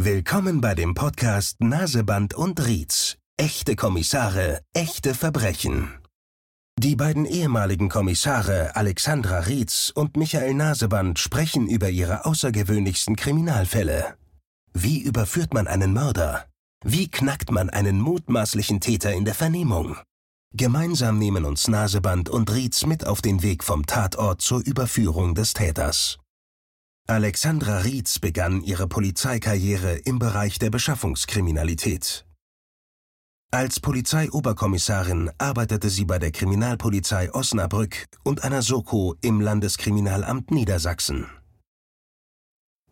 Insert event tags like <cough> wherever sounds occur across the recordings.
Willkommen bei dem Podcast Naseband und Rietz. Echte Kommissare, echte Verbrechen. Die beiden ehemaligen Kommissare Alexandra Rietz und Michael Naseband sprechen über ihre außergewöhnlichsten Kriminalfälle. Wie überführt man einen Mörder? Wie knackt man einen mutmaßlichen Täter in der Vernehmung? Gemeinsam nehmen uns Naseband und Rietz mit auf den Weg vom Tatort zur Überführung des Täters. Alexandra Rietz begann ihre Polizeikarriere im Bereich der Beschaffungskriminalität. Als Polizeioberkommissarin arbeitete sie bei der Kriminalpolizei Osnabrück und einer Soko im Landeskriminalamt Niedersachsen.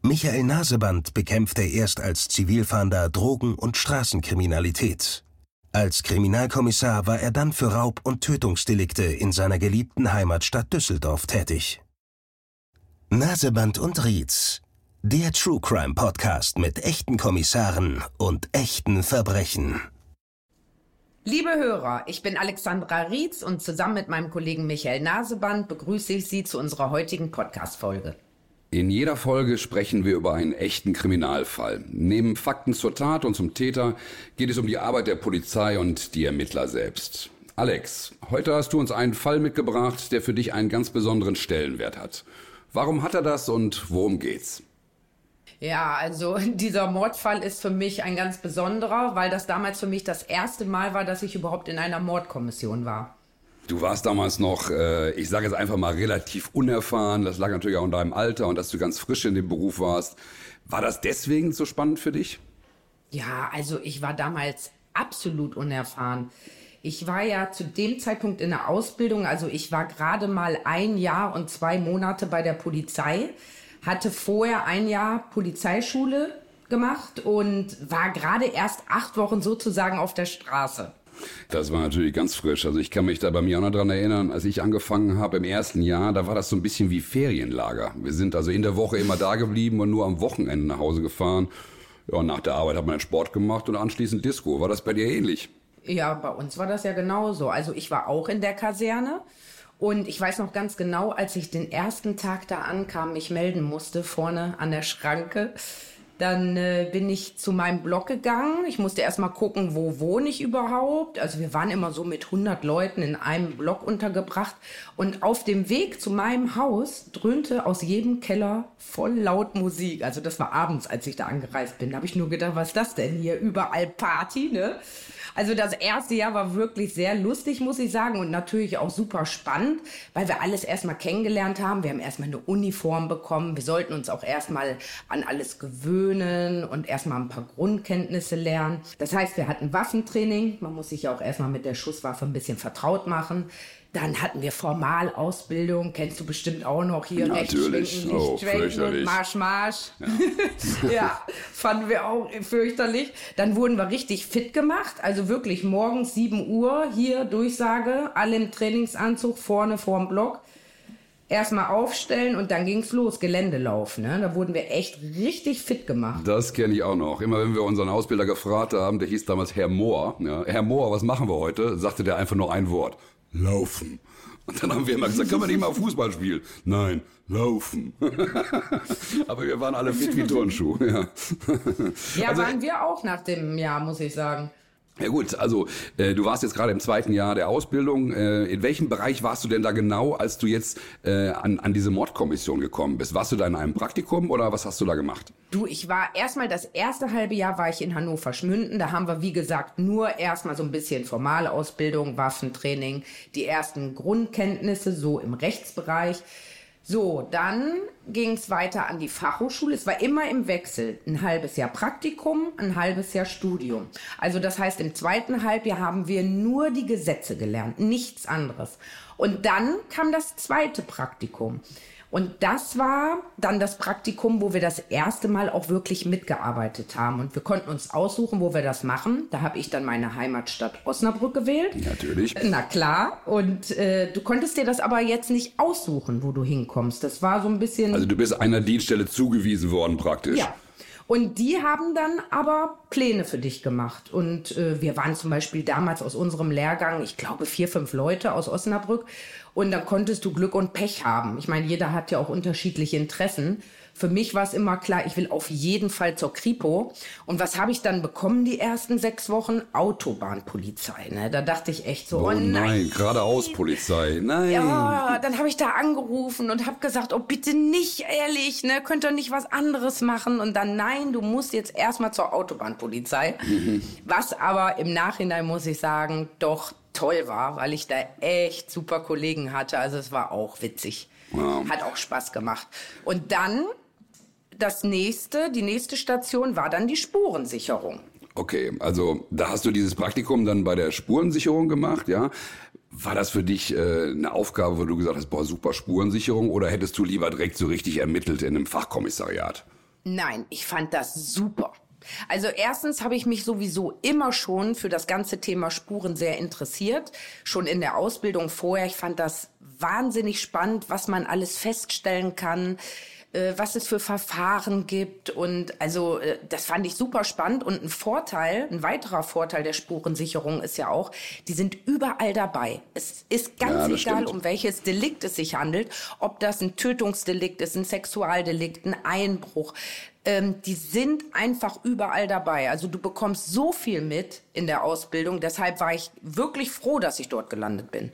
Michael Naseband bekämpfte erst als Zivilfahnder Drogen- und Straßenkriminalität. Als Kriminalkommissar war er dann für Raub- und Tötungsdelikte in seiner geliebten Heimatstadt Düsseldorf tätig. Naseband und Rietz, der True Crime Podcast mit echten Kommissaren und echten Verbrechen. Liebe Hörer, ich bin Alexandra Rietz und zusammen mit meinem Kollegen Michael Naseband begrüße ich Sie zu unserer heutigen Podcast-Folge. In jeder Folge sprechen wir über einen echten Kriminalfall. Neben Fakten zur Tat und zum Täter geht es um die Arbeit der Polizei und die Ermittler selbst. Alex, heute hast du uns einen Fall mitgebracht, der für dich einen ganz besonderen Stellenwert hat. Warum hat er das und worum geht's? Ja, also <laughs> dieser Mordfall ist für mich ein ganz besonderer, weil das damals für mich das erste Mal war, dass ich überhaupt in einer Mordkommission war. Du warst damals noch, äh, ich sage jetzt einfach mal, relativ unerfahren. Das lag natürlich auch in deinem Alter und dass du ganz frisch in dem Beruf warst. War das deswegen so spannend für dich? Ja, also ich war damals absolut unerfahren. Ich war ja zu dem Zeitpunkt in der Ausbildung, also ich war gerade mal ein Jahr und zwei Monate bei der Polizei, hatte vorher ein Jahr Polizeischule gemacht und war gerade erst acht Wochen sozusagen auf der Straße. Das war natürlich ganz frisch. Also ich kann mich da bei mir auch noch dran erinnern, als ich angefangen habe im ersten Jahr, da war das so ein bisschen wie Ferienlager. Wir sind also in der Woche immer da geblieben und nur am Wochenende nach Hause gefahren. Ja, nach der Arbeit hat man Sport gemacht und anschließend Disco. War das bei dir ähnlich? Ja, bei uns war das ja genauso. Also ich war auch in der Kaserne. Und ich weiß noch ganz genau, als ich den ersten Tag da ankam, mich melden musste, vorne an der Schranke. Dann äh, bin ich zu meinem Block gegangen. Ich musste erst mal gucken, wo wohne ich überhaupt. Also wir waren immer so mit 100 Leuten in einem Block untergebracht. Und auf dem Weg zu meinem Haus dröhnte aus jedem Keller voll laut Musik. Also das war abends, als ich da angereist bin. Da habe ich nur gedacht, was ist das denn hier? Überall Party, ne? Also das erste Jahr war wirklich sehr lustig, muss ich sagen, und natürlich auch super spannend, weil wir alles erstmal kennengelernt haben. Wir haben erstmal eine Uniform bekommen. Wir sollten uns auch erstmal an alles gewöhnen und erstmal ein paar Grundkenntnisse lernen. Das heißt, wir hatten Waffentraining. Man muss sich ja auch erstmal mit der Schusswaffe ein bisschen vertraut machen. Dann hatten wir Formalausbildung, kennst du bestimmt auch noch hier. Natürlich, schwenken, oh, und Marsch, Marsch. Ja. <laughs> ja, fanden wir auch fürchterlich. Dann wurden wir richtig fit gemacht, also wirklich morgens 7 Uhr hier Durchsage, alle im Trainingsanzug vorne vorm Block. Erstmal aufstellen und dann ging's los, Geländelauf. Ne? Da wurden wir echt richtig fit gemacht. Das kenne ich auch noch. Immer wenn wir unseren Ausbilder gefragt haben, der hieß damals Herr Mohr. Ja, Herr Mohr, was machen wir heute? Sagte der einfach nur ein Wort laufen. Und dann haben wir immer gesagt, können wir nicht mal Fußball spielen? Nein, laufen. <laughs> Aber wir waren alle fit wie Turnschuh. Ja, ja also, waren wir auch nach dem Jahr, muss ich sagen. Ja gut, also äh, du warst jetzt gerade im zweiten Jahr der Ausbildung. Äh, in welchem Bereich warst du denn da genau, als du jetzt äh, an, an diese Mordkommission gekommen bist? Warst du da in einem Praktikum oder was hast du da gemacht? Du, ich war erstmal das erste halbe Jahr war ich in Hannover Schmünden. Da haben wir, wie gesagt, nur erstmal so ein bisschen Formalausbildung, Waffentraining, die ersten Grundkenntnisse so im Rechtsbereich. So, dann ging es weiter an die Fachhochschule. Es war immer im Wechsel. Ein halbes Jahr Praktikum, ein halbes Jahr Studium. Also das heißt, im zweiten Halbjahr haben wir nur die Gesetze gelernt, nichts anderes. Und dann kam das zweite Praktikum. Und das war dann das Praktikum, wo wir das erste Mal auch wirklich mitgearbeitet haben. Und wir konnten uns aussuchen, wo wir das machen. Da habe ich dann meine Heimatstadt Osnabrück gewählt. Natürlich. Na klar. Und äh, du konntest dir das aber jetzt nicht aussuchen, wo du hinkommst. Das war so ein bisschen. Also du bist einer Dienststelle zugewiesen worden praktisch. Ja. Und die haben dann aber Pläne für dich gemacht. Und äh, wir waren zum Beispiel damals aus unserem Lehrgang, ich glaube, vier, fünf Leute aus Osnabrück. Und dann konntest du Glück und Pech haben. Ich meine, jeder hat ja auch unterschiedliche Interessen. Für mich war es immer klar, ich will auf jeden Fall zur Kripo. Und was habe ich dann bekommen die ersten sechs Wochen? Autobahnpolizei. Ne? Da dachte ich echt so, Oh, oh, nein, nein. geradeaus Polizei. Nein. Ja, dann habe ich da angerufen und habe gesagt, oh bitte nicht, ehrlich, ne, könnt ihr nicht was anderes machen? Und dann, nein, du musst jetzt erstmal zur Autobahnpolizei. <laughs> Was aber im Nachhinein, muss ich sagen, doch toll war, weil ich da echt super Kollegen hatte. Also es war auch witzig. Hat auch Spaß gemacht. Und dann, das nächste, die nächste Station war dann die Spurensicherung. Okay, also da hast du dieses Praktikum dann bei der Spurensicherung gemacht, ja? War das für dich äh, eine Aufgabe, wo du gesagt hast, boah, super Spurensicherung, oder hättest du lieber direkt so richtig ermittelt in einem Fachkommissariat? Nein, ich fand das super. Also erstens habe ich mich sowieso immer schon für das ganze Thema Spuren sehr interessiert. Schon in der Ausbildung vorher. Ich fand das wahnsinnig spannend, was man alles feststellen kann, äh, was es für Verfahren gibt. Und also äh, das fand ich super spannend. Und ein Vorteil, ein weiterer Vorteil der Spurensicherung ist ja auch, die sind überall dabei. Es ist ganz Ja, egal, stimmt. um welches Delikt es sich handelt, ob das ein Tötungsdelikt ist, ein Sexualdelikt, ein Einbruch. Ähm, die sind einfach überall dabei. Also du bekommst so viel mit in der Ausbildung. Deshalb war ich wirklich froh, dass ich dort gelandet bin.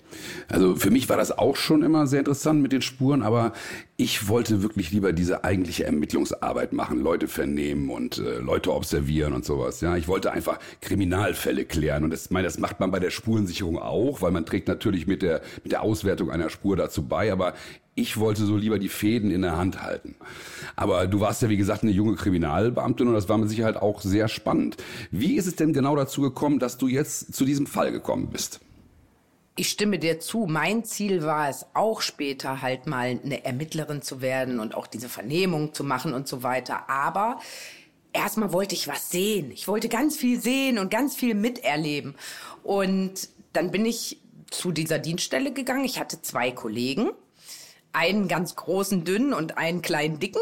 Also für mich war das auch schon immer sehr interessant mit den Spuren, aber ich wollte wirklich lieber diese eigentliche Ermittlungsarbeit machen, Leute vernehmen und äh, Leute observieren und sowas. Ja, ich wollte einfach Kriminalfälle klären und das, meine, das macht man bei der Spurensicherung auch, weil man trägt natürlich mit der mit der Auswertung einer Spur dazu bei, aber ich wollte so lieber die Fäden in der Hand halten. Aber du warst ja, wie gesagt, eine junge Kriminalbeamtin und das war mit Sicherheit auch sehr spannend. Wie ist es denn genau dazu gekommen, dass du jetzt zu diesem Fall gekommen bist? Ich stimme dir zu. Mein Ziel war es auch später halt mal eine Ermittlerin zu werden und auch diese Vernehmung zu machen und so weiter. Aber erstmal wollte ich was sehen. Ich wollte ganz viel sehen und ganz viel miterleben. Und dann bin ich zu dieser Dienststelle gegangen. Ich hatte zwei Kollegen. Einen ganz großen, dünnen und einen kleinen, dicken.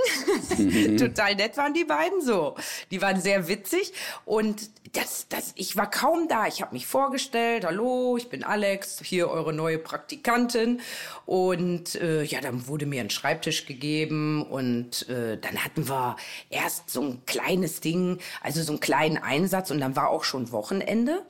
<laughs> Total nett waren die beiden so. Die waren sehr witzig. Und das, das, ich war kaum da. Ich habe mich vorgestellt. Hallo, ich bin Alex, hier eure neue Praktikantin. Und äh, ja, dann wurde mir ein Schreibtisch gegeben. Und äh, dann hatten wir erst so ein kleines Ding, also so einen kleinen Einsatz. Und dann war auch schon Wochenende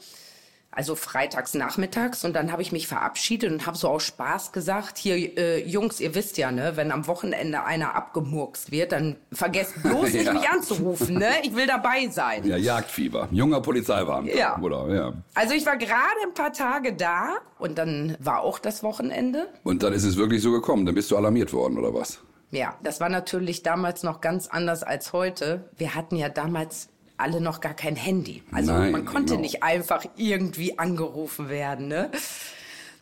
also freitags nachmittags und dann habe ich mich verabschiedet und habe so aus Spaß gesagt, hier äh, Jungs, ihr wisst ja, ne, wenn am Wochenende einer abgemurkst wird, dann vergesst bloß <laughs> nicht Ja. mich anzurufen, ne? Ich will dabei sein. Ja, Jagdfieber. Junger Polizeibeamter. Ja. Oder, ja. Also ich war gerade ein paar Tage da und dann war auch das Wochenende. Und dann ist es wirklich so gekommen. Dann bist du alarmiert worden, oder was? Ja, das war natürlich damals noch ganz anders als heute. Wir hatten ja damals alle noch gar kein Handy. Also Nein, man konnte genau. nicht einfach irgendwie angerufen werden, ne?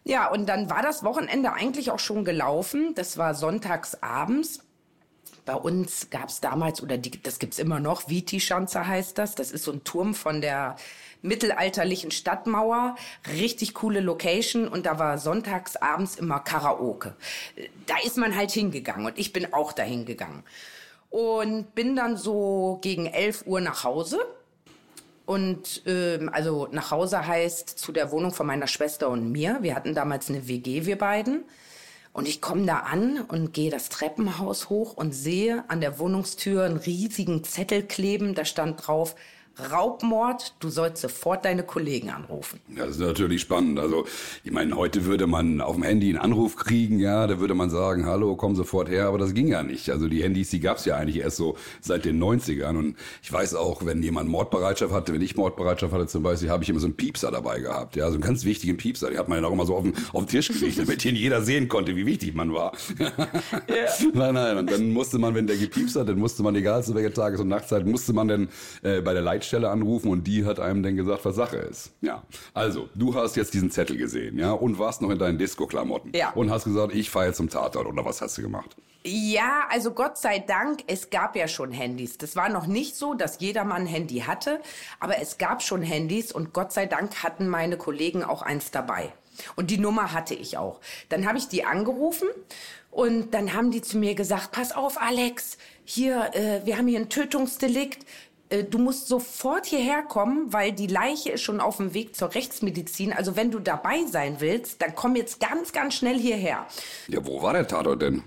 Ja, und dann war das Wochenende eigentlich auch schon gelaufen. Das war sonntags abends. Bei uns gab es damals, oder die, das gibt's immer noch, Viti-Schanze heißt das. Das ist so ein Turm von der mittelalterlichen Stadtmauer. Richtig coole Location. Und da war sonntags abends immer Karaoke. Da ist man halt hingegangen und ich bin auch dahin gegangen. Und bin dann so gegen 11 Uhr nach Hause. Und ähm, also nach Hause heißt zu der Wohnung von meiner Schwester und mir. Wir hatten damals eine WG, wir beiden. Und ich komme da an und gehe das Treppenhaus hoch und sehe an der Wohnungstür einen riesigen Zettel kleben. Da stand drauf, Raubmord, du sollst sofort deine Kollegen anrufen. Ja, das ist natürlich spannend. Also, ich meine, heute würde man auf dem Handy einen Anruf kriegen, ja, da würde man sagen, hallo, komm sofort her, aber das ging ja nicht. Also die Handys, die gab's ja eigentlich erst so seit den 90ern. Und ich weiß auch, wenn jemand Mordbereitschaft hatte, wenn ich Mordbereitschaft hatte zum Beispiel, habe ich immer so einen Piepser dabei gehabt. Ja, so einen ganz wichtigen Piepser. Die hat man ja auch immer so auf den, auf den Tisch gelegt, damit ihn jeder sehen konnte, wie wichtig man war. <laughs> <laughs> Nein, nein. Und dann musste man, wenn der gepiepst hat, dann musste man, egal zu welcher Tages- und Nachtzeit, musste man dann äh, bei der Leitstelle anrufen und die hat einem dann gesagt, was Sache ist. Ja. Also, du hast jetzt diesen Zettel gesehen, ja, und warst noch in deinen Disco-Klamotten. Ja. Und hast gesagt, ich fahre jetzt zum Tatort, oder was hast du gemacht? Ja, also Gott sei Dank, es gab ja schon Handys. Das war noch nicht so, dass jedermann ein Handy hatte, aber es gab schon Handys und Gott sei Dank hatten meine Kollegen auch eins dabei. Und die Nummer hatte ich auch. Dann habe ich die angerufen und dann haben die zu mir gesagt, pass auf Alex, hier, äh, wir haben hier ein Tötungsdelikt. Äh, Du musst sofort hierher kommen, weil die Leiche ist schon auf dem Weg zur Rechtsmedizin. Also wenn du dabei sein willst, dann komm jetzt ganz, ganz schnell hierher. Ja, wo war der Tatort denn?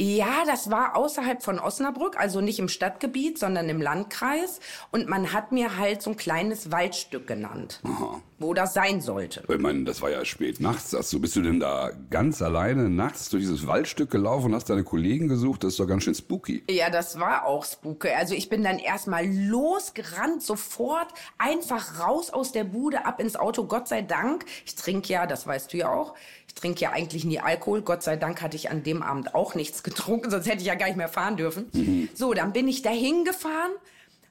Ja, das war außerhalb von Osnabrück, also nicht im Stadtgebiet, sondern im Landkreis. Und man hat mir halt so ein kleines Waldstück genannt, Aha. wo das sein sollte. Ich meine, das war ja spät nachts. Du, bist du denn da ganz alleine nachts durch dieses Waldstück gelaufen und hast deine Kollegen gesucht? Das ist doch ganz schön spooky. Ja, das war auch spooky. Also ich bin dann erstmal losgerannt, sofort einfach raus aus der Bude, ab ins Auto. Gott sei Dank. Ich trinke ja, das weißt du ja auch. Ich trinke ja eigentlich nie Alkohol. Gott sei Dank hatte ich an dem Abend auch nichts getrunken, <laughs> sonst hätte ich ja gar nicht mehr fahren dürfen. So, dann bin ich dahin gefahren,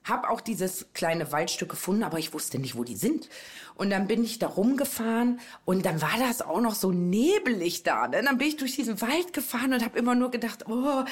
habe auch dieses kleine Waldstück gefunden, aber ich wusste nicht, wo die sind. Und dann bin ich da rumgefahren und dann war das auch noch so nebelig da. Ne? Dann bin ich durch diesen Wald gefahren und habe immer nur gedacht, oh,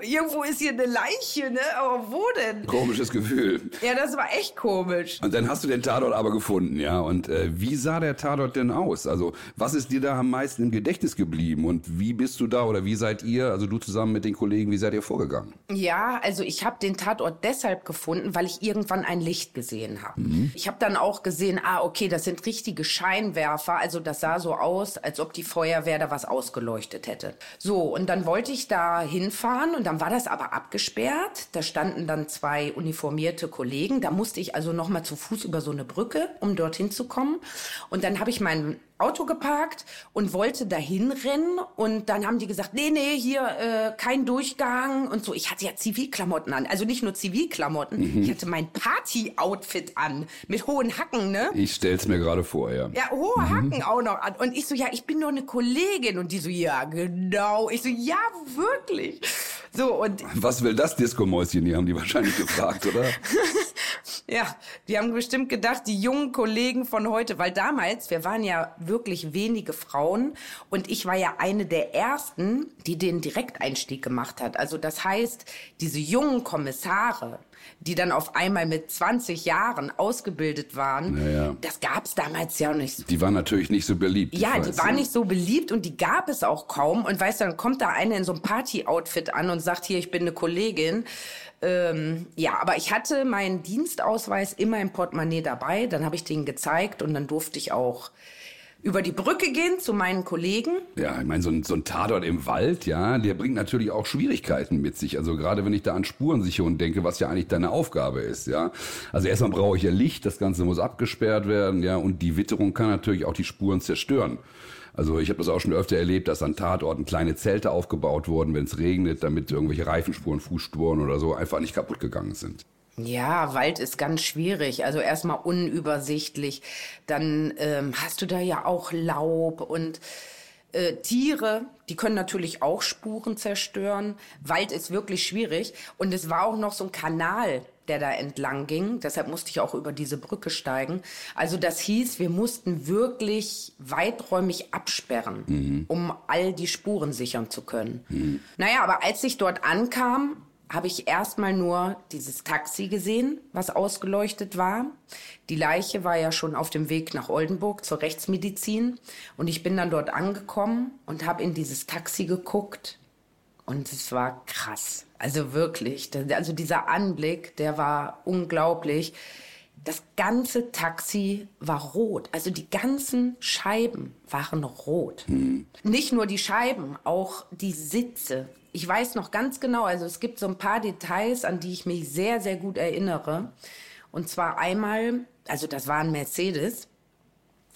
irgendwo ist hier eine Leiche, ne? Aber wo denn? Komisches Gefühl. Ja, das war echt komisch. Und dann hast du den Tatort aber gefunden, ja. Und äh, wie sah der Tatort denn aus? Also, was ist dir da am meisten im Gedächtnis geblieben? Und wie bist du da oder wie seid ihr, also du zusammen mit den Kollegen, wie seid ihr vorgegangen? Ja, also ich habe den Tatort deshalb gefunden, weil ich irgendwann ein Licht gesehen habe. Ich habe dann auch gesehen, ah, okay, das sind richtige Scheinwerfer. Also das sah so aus, als ob die Feuerwehr da was ausgeleuchtet hätte. So, und dann wollte ich da hinfahren und dann war das aber abgesperrt. Da standen dann zwei uniformierte Kollegen. Da musste ich also noch mal zu Fuß über so eine Brücke, um dorthin zu kommen. Und dann habe ich mein Auto geparkt und wollte dahin rennen und dann haben die gesagt, nee, nee, hier äh, kein Durchgang und so. Ich hatte ja Zivilklamotten an, also nicht nur Zivilklamotten, ich hatte mein Party-Outfit an mit hohen Hacken, ne? Ich stell's mir gerade vor, ja. Ja, hohe Hacken auch noch an. Und ich so, ja, ich bin nur eine Kollegin. Und die so, ja, genau. Ich so, ja, wirklich. So, und Was will das Disco-Mäuschen? Die haben die wahrscheinlich gefragt, oder? <laughs> Ja, die haben bestimmt gedacht, die jungen Kollegen von heute, weil damals, wir waren ja wirklich wenige Frauen und ich war ja eine der ersten, die den Direkteinstieg gemacht hat. Also das heißt, diese jungen Kommissare, die dann auf einmal mit 20 Jahren ausgebildet waren, Ja, ja. das gab's damals ja nicht so. Die waren natürlich nicht so beliebt. Ja, ich die weiß, war nicht so beliebt und die gab es auch kaum. Und weißt du, dann kommt da eine in so einem Party-Outfit an und sagt, hier, ich bin eine Kollegin. Ähm, ja, aber ich hatte meinen Dienstausweis immer im Portemonnaie dabei. Dann habe ich den gezeigt und dann durfte ich auch über die Brücke gehen zu meinen Kollegen. Ja, ich meine, so ein, so ein Tatort im Wald, ja, der bringt natürlich auch Schwierigkeiten mit sich. Also gerade wenn ich da an Spurensicherung denke, was ja eigentlich deine Aufgabe ist, ja. Also erstmal brauche ich ja Licht, das Ganze muss abgesperrt werden, ja, und die Witterung kann natürlich auch die Spuren zerstören. Also ich habe das auch schon öfter erlebt, dass an Tatorten kleine Zelte aufgebaut wurden, wenn es regnet, damit irgendwelche Reifenspuren, Fußspuren oder so einfach nicht kaputt gegangen sind. Ja, Wald ist ganz schwierig. Also erstmal unübersichtlich. Dann ähm, hast du da ja auch Laub und äh, Tiere, die können natürlich auch Spuren zerstören. Wald ist wirklich schwierig. Und es war auch noch so ein Kanal, der da entlang ging. Deshalb musste ich auch über diese Brücke steigen. Also das hieß, wir mussten wirklich weiträumig absperren, um all die Spuren sichern zu können. Naja, aber als ich dort ankam, habe ich erstmal nur dieses Taxi gesehen, was ausgeleuchtet war. Die Leiche war ja schon auf dem Weg nach Oldenburg zur Rechtsmedizin. Und ich bin dann dort angekommen und habe in dieses Taxi geguckt. Und es war krass. Also wirklich. Also dieser Anblick, der war unglaublich. Das ganze Taxi war rot. Also die ganzen Scheiben waren rot. Nicht nur die Scheiben, auch die Sitze. Ich weiß noch ganz genau, also es gibt so ein paar Details, an die ich mich sehr, sehr gut erinnere. Und zwar einmal, also das war ein Mercedes.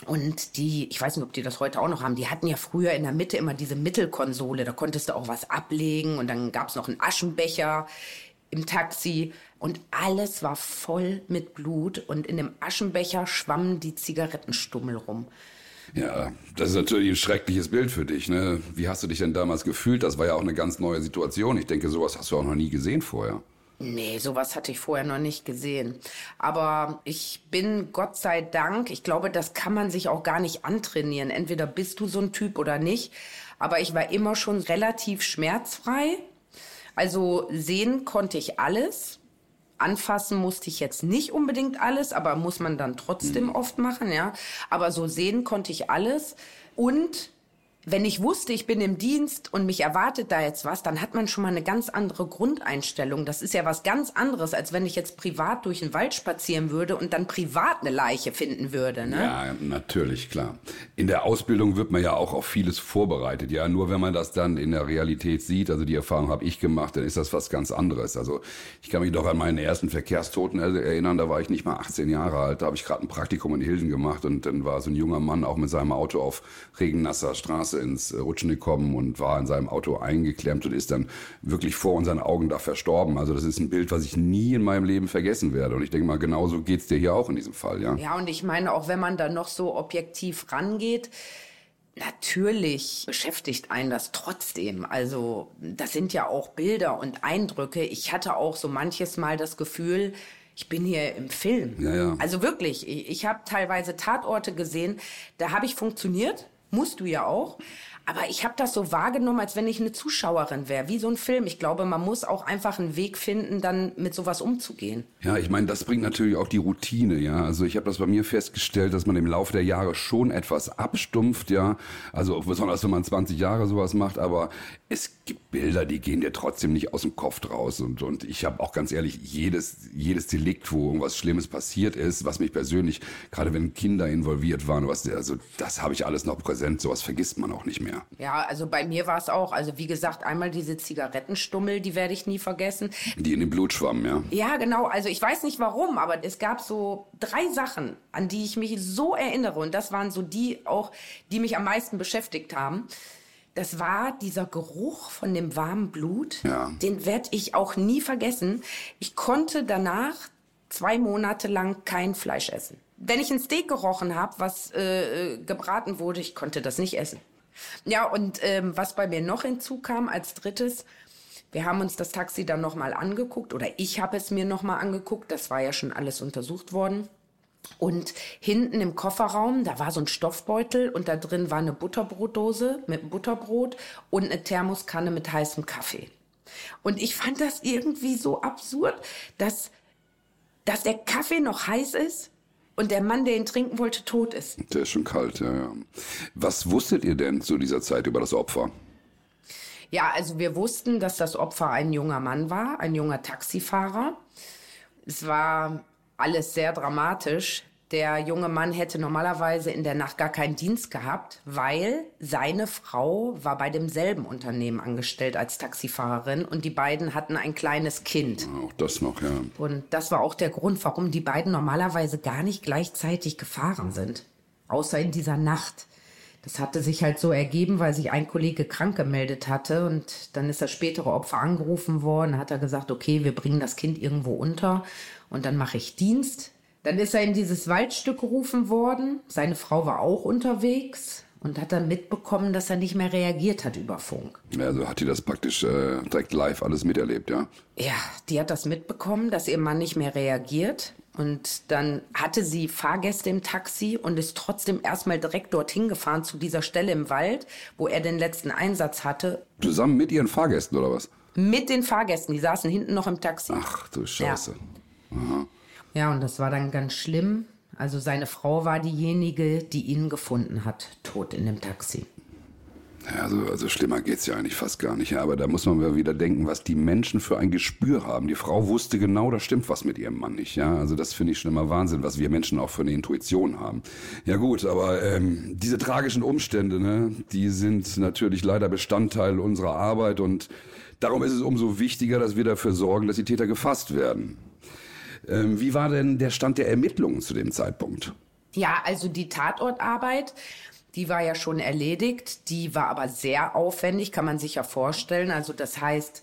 Und die, ich weiß nicht, ob die das heute auch noch haben, die hatten ja früher in der Mitte immer diese Mittelkonsole, da konntest du auch was ablegen und dann gab's noch einen Aschenbecher im Taxi und alles war voll mit Blut und in dem Aschenbecher schwammen die Zigarettenstummel rum. Ja, das ist natürlich ein schreckliches Bild für dich. Ne? Wie hast du dich denn damals gefühlt? Das war ja auch eine ganz neue Situation. Ich denke, sowas hast du auch noch nie gesehen vorher. Nee, sowas hatte ich vorher noch nicht gesehen. Aber ich bin Gott sei Dank, ich glaube, das kann man sich auch gar nicht antrainieren. Entweder bist du so ein Typ oder nicht. Aber ich war immer schon relativ schmerzfrei. Also sehen konnte ich alles. Anfassen musste ich jetzt nicht unbedingt alles, aber muss man dann trotzdem oft machen, ja. Aber so sehen konnte ich alles. Und wenn ich wusste, ich bin im Dienst und mich erwartet da jetzt was, dann hat man schon mal eine ganz andere Grundeinstellung. Das ist ja was ganz anderes, als wenn ich jetzt privat durch den Wald spazieren würde und dann privat eine Leiche finden würde. Ne? Ja, natürlich, klar. In der Ausbildung wird man ja auch auf vieles vorbereitet. Ja, nur wenn man das dann in der Realität sieht, also die Erfahrung habe ich gemacht, dann ist das was ganz anderes. Also ich kann mich doch an meinen ersten Verkehrstoten erinnern, da war ich nicht mal 18 Jahre alt. Da habe ich gerade ein Praktikum in Hilden gemacht und dann war so ein junger Mann auch mit seinem Auto auf regennasser Straße ins Rutschen gekommen und war in seinem Auto eingeklemmt und ist dann wirklich vor unseren Augen da verstorben. Also das ist ein Bild, was ich nie in meinem Leben vergessen werde. Und ich denke mal, genauso geht's dir hier auch in diesem Fall, ja? Ja, und ich meine, auch wenn man da noch so objektiv rangeht, Natürlich beschäftigt einen das trotzdem. Also das sind ja auch Bilder und Eindrücke. Ich hatte auch so manches Mal das Gefühl, ich bin hier im Film. Ja, ja. Also wirklich, ich, ich habe teilweise Tatorte gesehen, da habe ich funktioniert musst du ja auch. Aber ich habe das so wahrgenommen, als wenn ich eine Zuschauerin wäre, wie so ein Film. Ich glaube, man muss auch einfach einen Weg finden, dann mit sowas umzugehen. Ja, ich meine, das bringt natürlich auch die Routine, ja. Also ich habe das bei mir festgestellt, dass man im Laufe der Jahre schon etwas abstumpft, ja. Also besonders wenn man 20 Jahre sowas macht, aber es gibt Bilder, die gehen dir trotzdem nicht aus dem Kopf raus. Und, und ich habe auch ganz ehrlich, jedes, jedes Delikt, wo irgendwas Schlimmes passiert ist, was mich persönlich, gerade wenn Kinder involviert waren, was, also das habe ich alles noch präsent, sowas vergisst man auch nicht mehr. Ja, also bei mir war es auch, also wie gesagt, einmal diese Zigarettenstummel, die werde ich nie vergessen. Die in dem Blut schwammen, ja. Ja, genau, also ich weiß nicht warum, aber es gab so drei Sachen, an die ich mich so erinnere und das waren so die auch, die mich am meisten beschäftigt haben das war dieser Geruch von dem warmen Blut. Ja. Den werde ich auch nie vergessen. Ich konnte danach zwei Monate lang kein Fleisch essen. Wenn ich ein Steak gerochen habe, was äh, äh, gebraten wurde, ich konnte das nicht essen. Ja, und ähm, was bei mir noch hinzukam als drittes, wir haben uns das Taxi dann nochmal angeguckt oder ich habe es mir nochmal angeguckt, das war ja schon alles untersucht worden. Und hinten im Kofferraum, da war so ein Stoffbeutel und da drin war eine Butterbrotdose mit Butterbrot und eine Thermoskanne mit heißem Kaffee. Und ich fand das irgendwie so absurd, dass, dass der Kaffee noch heiß ist und der Mann, der ihn trinken wollte, tot ist. Der ist schon kalt, ja, ja. Was wusstet ihr denn zu dieser Zeit über das Opfer? Ja, also wir wussten, dass das Opfer ein junger Mann war, ein junger Taxifahrer. Es war alles sehr dramatisch. Der junge Mann hätte normalerweise in der Nacht gar keinen Dienst gehabt, weil seine Frau war bei demselben Unternehmen angestellt als Taxifahrerin und die beiden hatten ein kleines Kind. Auch das noch, ja. Und das war auch der Grund, warum die beiden normalerweise gar nicht gleichzeitig gefahren sind. Außer in dieser Nacht. Das hatte sich halt so ergeben, weil sich ein Kollege krank gemeldet hatte und dann ist das spätere Opfer angerufen worden, hat er gesagt, okay, wir bringen das Kind irgendwo unter und dann mache ich Dienst. Dann ist er in dieses Waldstück gerufen worden. Seine Frau war auch unterwegs und hat dann mitbekommen, dass er nicht mehr reagiert hat über Funk. Also hat die das praktisch äh, direkt live alles miterlebt, ja? Ja, die hat das mitbekommen, dass ihr Mann nicht mehr reagiert. Und dann hatte sie Fahrgäste im Taxi und ist trotzdem erstmal direkt dorthin gefahren zu dieser Stelle im Wald, wo er den letzten Einsatz hatte. Zusammen mit ihren Fahrgästen oder was? Mit den Fahrgästen, die saßen hinten noch im Taxi. Ach du Scheiße. Ja. Aha. Ja, und das war dann ganz schlimm. Also seine Frau war diejenige, die ihn gefunden hat, tot in dem Taxi. Ja, also, also schlimmer geht's ja eigentlich fast gar nicht. Ja, aber da muss man wieder denken, was die Menschen für ein Gespür haben. Die Frau wusste genau, da stimmt was mit ihrem Mann nicht. Ja, also das finde ich schon immer Wahnsinn, was wir Menschen auch für eine Intuition haben. Ja gut, aber ähm, diese tragischen Umstände, ne, die sind natürlich leider Bestandteil unserer Arbeit und darum ist es umso wichtiger, dass wir dafür sorgen, dass die Täter gefasst werden. Ähm, wie war denn der Stand der Ermittlungen zu dem Zeitpunkt? Ja, also die Tatortarbeit, die war ja schon erledigt. Die war aber sehr aufwendig, kann man sich ja vorstellen. Also das heißt,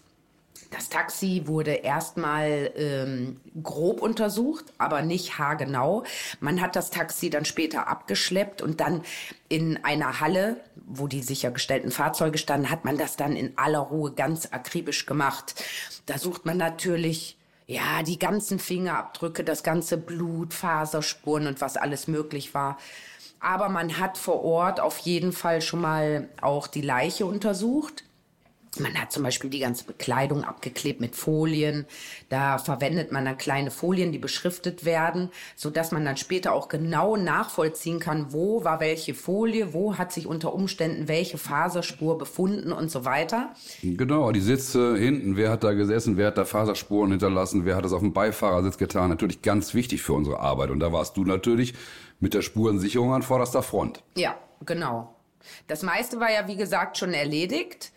das Taxi wurde erstmal ähm, grob untersucht, aber nicht haargenau. Man hat das Taxi dann später abgeschleppt und dann in einer Halle, wo die sichergestellten Fahrzeuge standen, hat man das dann in aller Ruhe ganz akribisch gemacht. Da sucht man natürlich ja, die ganzen Fingerabdrücke, das ganze Blut, Faserspuren und was alles möglich war. Aber man hat vor Ort auf jeden Fall schon mal auch die Leiche untersucht. Man hat zum Beispiel die ganze Bekleidung abgeklebt mit Folien. Da verwendet man dann kleine Folien, die beschriftet werden, so dass man dann später auch genau nachvollziehen kann, wo war welche Folie, wo hat sich unter Umständen welche Faserspur befunden und so weiter. Genau, die Sitze hinten, wer hat da gesessen, wer hat da Faserspuren hinterlassen, wer hat das auf dem Beifahrersitz getan, natürlich ganz wichtig für unsere Arbeit. Und da warst du natürlich mit der Spurensicherung an vorderster Front. Ja, genau. Das meiste war ja, wie gesagt, schon erledigt.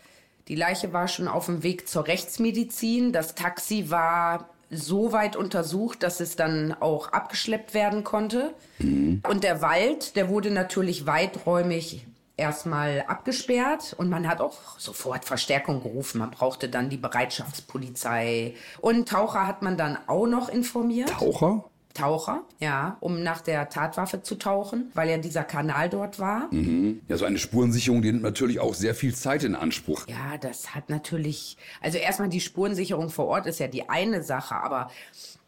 Die Leiche war schon auf dem Weg zur Rechtsmedizin. Das Taxi war so weit untersucht, dass es dann auch abgeschleppt werden konnte. Mhm. Und der Wald, der wurde natürlich weiträumig erstmal abgesperrt und man hat auch sofort Verstärkung gerufen. Man brauchte dann die Bereitschaftspolizei und Taucher hat man dann auch noch informiert. Taucher? Taucher, ja, um nach der Tatwaffe zu tauchen, weil ja dieser Kanal dort war. Mhm. Ja, so eine Spurensicherung, die nimmt natürlich auch sehr viel Zeit in Anspruch. Ja, das hat natürlich, also erstmal die Spurensicherung vor Ort ist ja die eine Sache, aber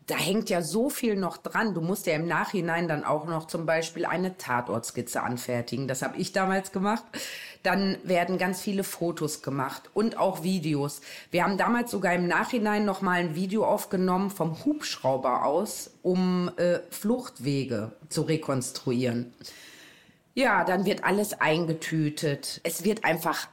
da hängt ja so viel noch dran. Du musst ja im Nachhinein dann auch noch zum Beispiel eine Tatortskizze anfertigen. Das habe ich damals gemacht. Dann werden ganz viele Fotos gemacht und auch Videos. Wir haben damals sogar im Nachhinein noch mal ein Video aufgenommen vom Hubschrauber aus, um äh, Fluchtwege zu rekonstruieren. Ja, dann wird alles eingetütet. Es wird einfach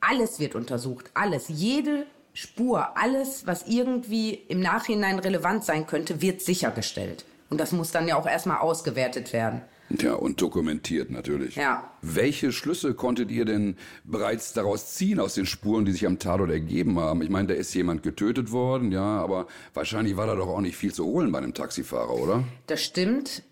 alles wird untersucht, alles. Jede Spur, alles, was irgendwie im Nachhinein relevant sein könnte, wird sichergestellt. Und das muss dann ja auch erstmal ausgewertet werden. Ja, und dokumentiert natürlich. Ja. Welche Schlüsse konntet ihr denn bereits daraus ziehen, aus den Spuren, die sich am Tatort ergeben haben? Ich meine, da ist jemand getötet worden, ja, aber wahrscheinlich war da doch auch nicht viel zu holen bei einem Taxifahrer, oder? Das stimmt.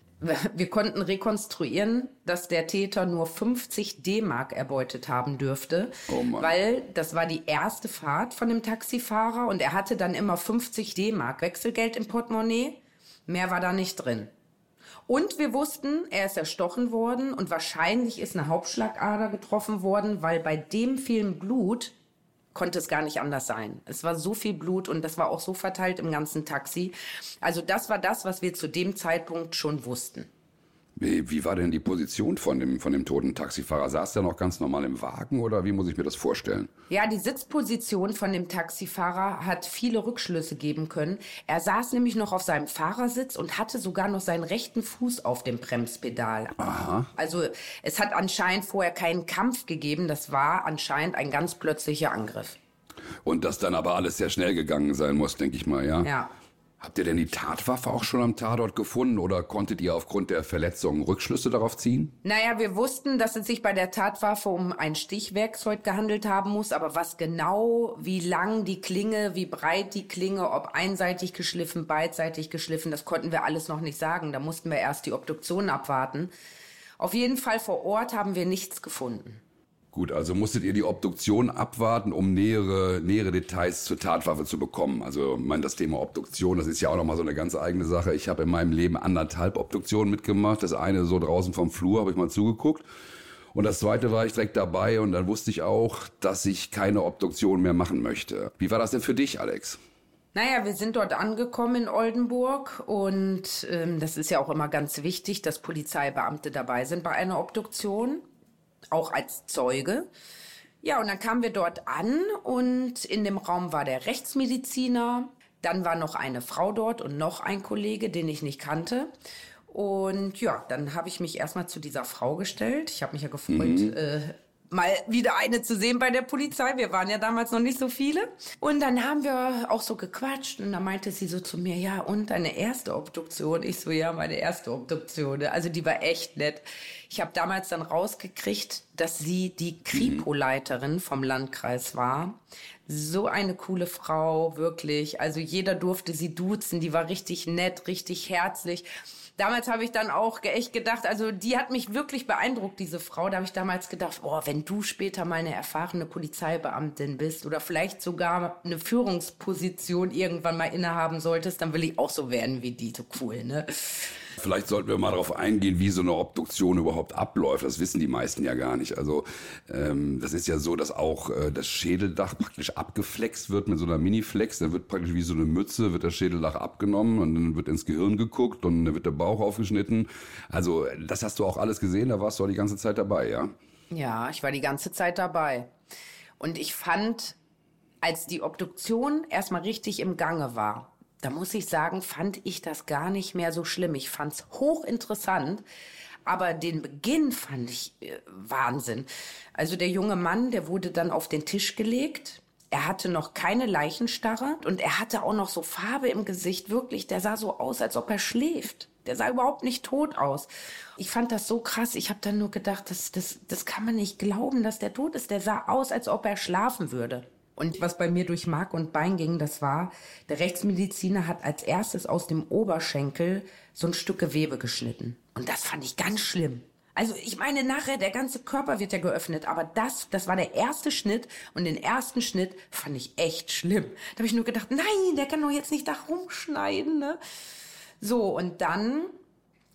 Wir konnten rekonstruieren, dass der Täter nur 50 D-Mark erbeutet haben dürfte, oh weil das war die erste Fahrt von dem Taxifahrer und er hatte dann immer 50 D-Mark Wechselgeld im Portemonnaie. Mehr war da nicht drin. Und wir wussten, er ist erstochen worden und wahrscheinlich ist eine Hauptschlagader getroffen worden, weil bei dem vielen Blut konnte es gar nicht anders sein. Es war so viel Blut und das war auch so verteilt im ganzen Taxi. Also das war das, was wir zu dem Zeitpunkt schon wussten. Wie, wie war denn die Position von dem, von dem toten Taxifahrer? Saß der noch ganz normal im Wagen oder wie muss ich mir das vorstellen? Ja, die Sitzposition von dem Taxifahrer hat viele Rückschlüsse geben können. Er saß nämlich noch auf seinem Fahrersitz und hatte sogar noch seinen rechten Fuß auf dem Bremspedal. Aha. Also es hat anscheinend vorher keinen Kampf gegeben. Das war anscheinend ein ganz plötzlicher Angriff. Und das dann aber alles sehr schnell gegangen sein muss, denke ich mal, ja? Ja. Habt ihr denn die Tatwaffe auch schon am Tatort gefunden oder konntet ihr aufgrund der Verletzungen Rückschlüsse darauf ziehen? Naja, wir wussten, dass es sich bei der Tatwaffe um ein Stichwerkzeug gehandelt haben muss, aber was genau, wie lang die Klinge, wie breit die Klinge, ob einseitig geschliffen, beidseitig geschliffen, das konnten wir alles noch nicht sagen. Da mussten wir erst die Obduktion abwarten. Auf jeden Fall vor Ort haben wir nichts gefunden. Gut, also musstet ihr die Obduktion abwarten, um nähere, nähere Details zur Tatwaffe zu bekommen. Also, ich das Thema Obduktion, das ist ja auch nochmal so eine ganz eigene Sache. Ich habe in meinem Leben anderthalb Obduktionen mitgemacht. Das eine so draußen vom Flur, habe ich mal zugeguckt. Und das zweite war ich direkt dabei und dann wusste ich auch, dass ich keine Obduktion mehr machen möchte. Wie war das denn für dich, Alex? Naja, wir sind dort angekommen in Oldenburg und ähm, das ist ja auch immer ganz wichtig, dass Polizeibeamte dabei sind bei einer Obduktion auch als Zeuge. Ja, und dann kamen wir dort an und in dem Raum war der Rechtsmediziner. Dann war noch eine Frau dort und noch ein Kollege, den ich nicht kannte. Und ja, dann habe ich mich erstmal zu dieser Frau gestellt. Ich habe mich ja gefreut, mhm. äh, mal wieder eine zu sehen bei der Polizei. Wir waren ja damals noch nicht so viele. Und dann haben wir auch so gequatscht und dann meinte sie so zu mir, ja, und deine erste Obduktion? Ich so, ja, meine erste Obduktion. Also die war echt nett. Ich habe damals dann rausgekriegt, dass sie die Kripo-Leiterin vom Landkreis war. So eine coole Frau, wirklich. Also jeder durfte sie duzen. Die war richtig nett, richtig herzlich damals habe ich dann auch echt gedacht, also die hat mich wirklich beeindruckt, diese Frau. Da habe ich damals gedacht, oh, wenn du später mal eine erfahrene Polizeibeamtin bist oder vielleicht sogar eine Führungsposition irgendwann mal innehaben solltest, dann will ich auch so werden wie die, so cool, ne? Vielleicht sollten wir mal darauf eingehen, wie so eine Obduktion überhaupt abläuft. Das wissen die meisten ja gar nicht. Also ähm, das ist ja so, dass auch äh, das Schädeldach praktisch abgeflext wird mit so einer Miniflex. Da wird praktisch wie so eine Mütze, wird das Schädeldach abgenommen und dann wird ins Gehirn geguckt und dann wird der Bauch aufgeschnitten. Also das hast du auch alles gesehen, da warst du auch die ganze Zeit dabei, ja? Ja, ich war die ganze Zeit dabei. Und ich fand als die Obduktion erstmal richtig im Gange war, da muss ich sagen, fand ich das gar nicht mehr so schlimm. Ich fand es hochinteressant, aber den Beginn fand ich äh, Wahnsinn. Also der junge Mann, der wurde dann auf den Tisch gelegt. Er hatte noch keine Leichenstarre und er hatte auch noch so Farbe im Gesicht. Wirklich, der sah so aus, als ob er schläft. Der sah überhaupt nicht tot aus. Ich fand das so krass. Ich habe dann nur gedacht, das, das, das kann man nicht glauben, dass der tot ist. Der sah aus, als ob er schlafen würde. Und was bei mir durch Mark und Bein ging, das war, der Rechtsmediziner hat als erstes aus dem Oberschenkel so ein Stück Gewebe geschnitten. Und das fand ich ganz schlimm. Also ich meine, nachher der ganze Körper wird ja geöffnet, aber das, das war der erste Schnitt und den ersten Schnitt fand ich echt schlimm. Da habe ich nur gedacht, nein, der kann doch jetzt nicht da rumschneiden, ne? So, und dann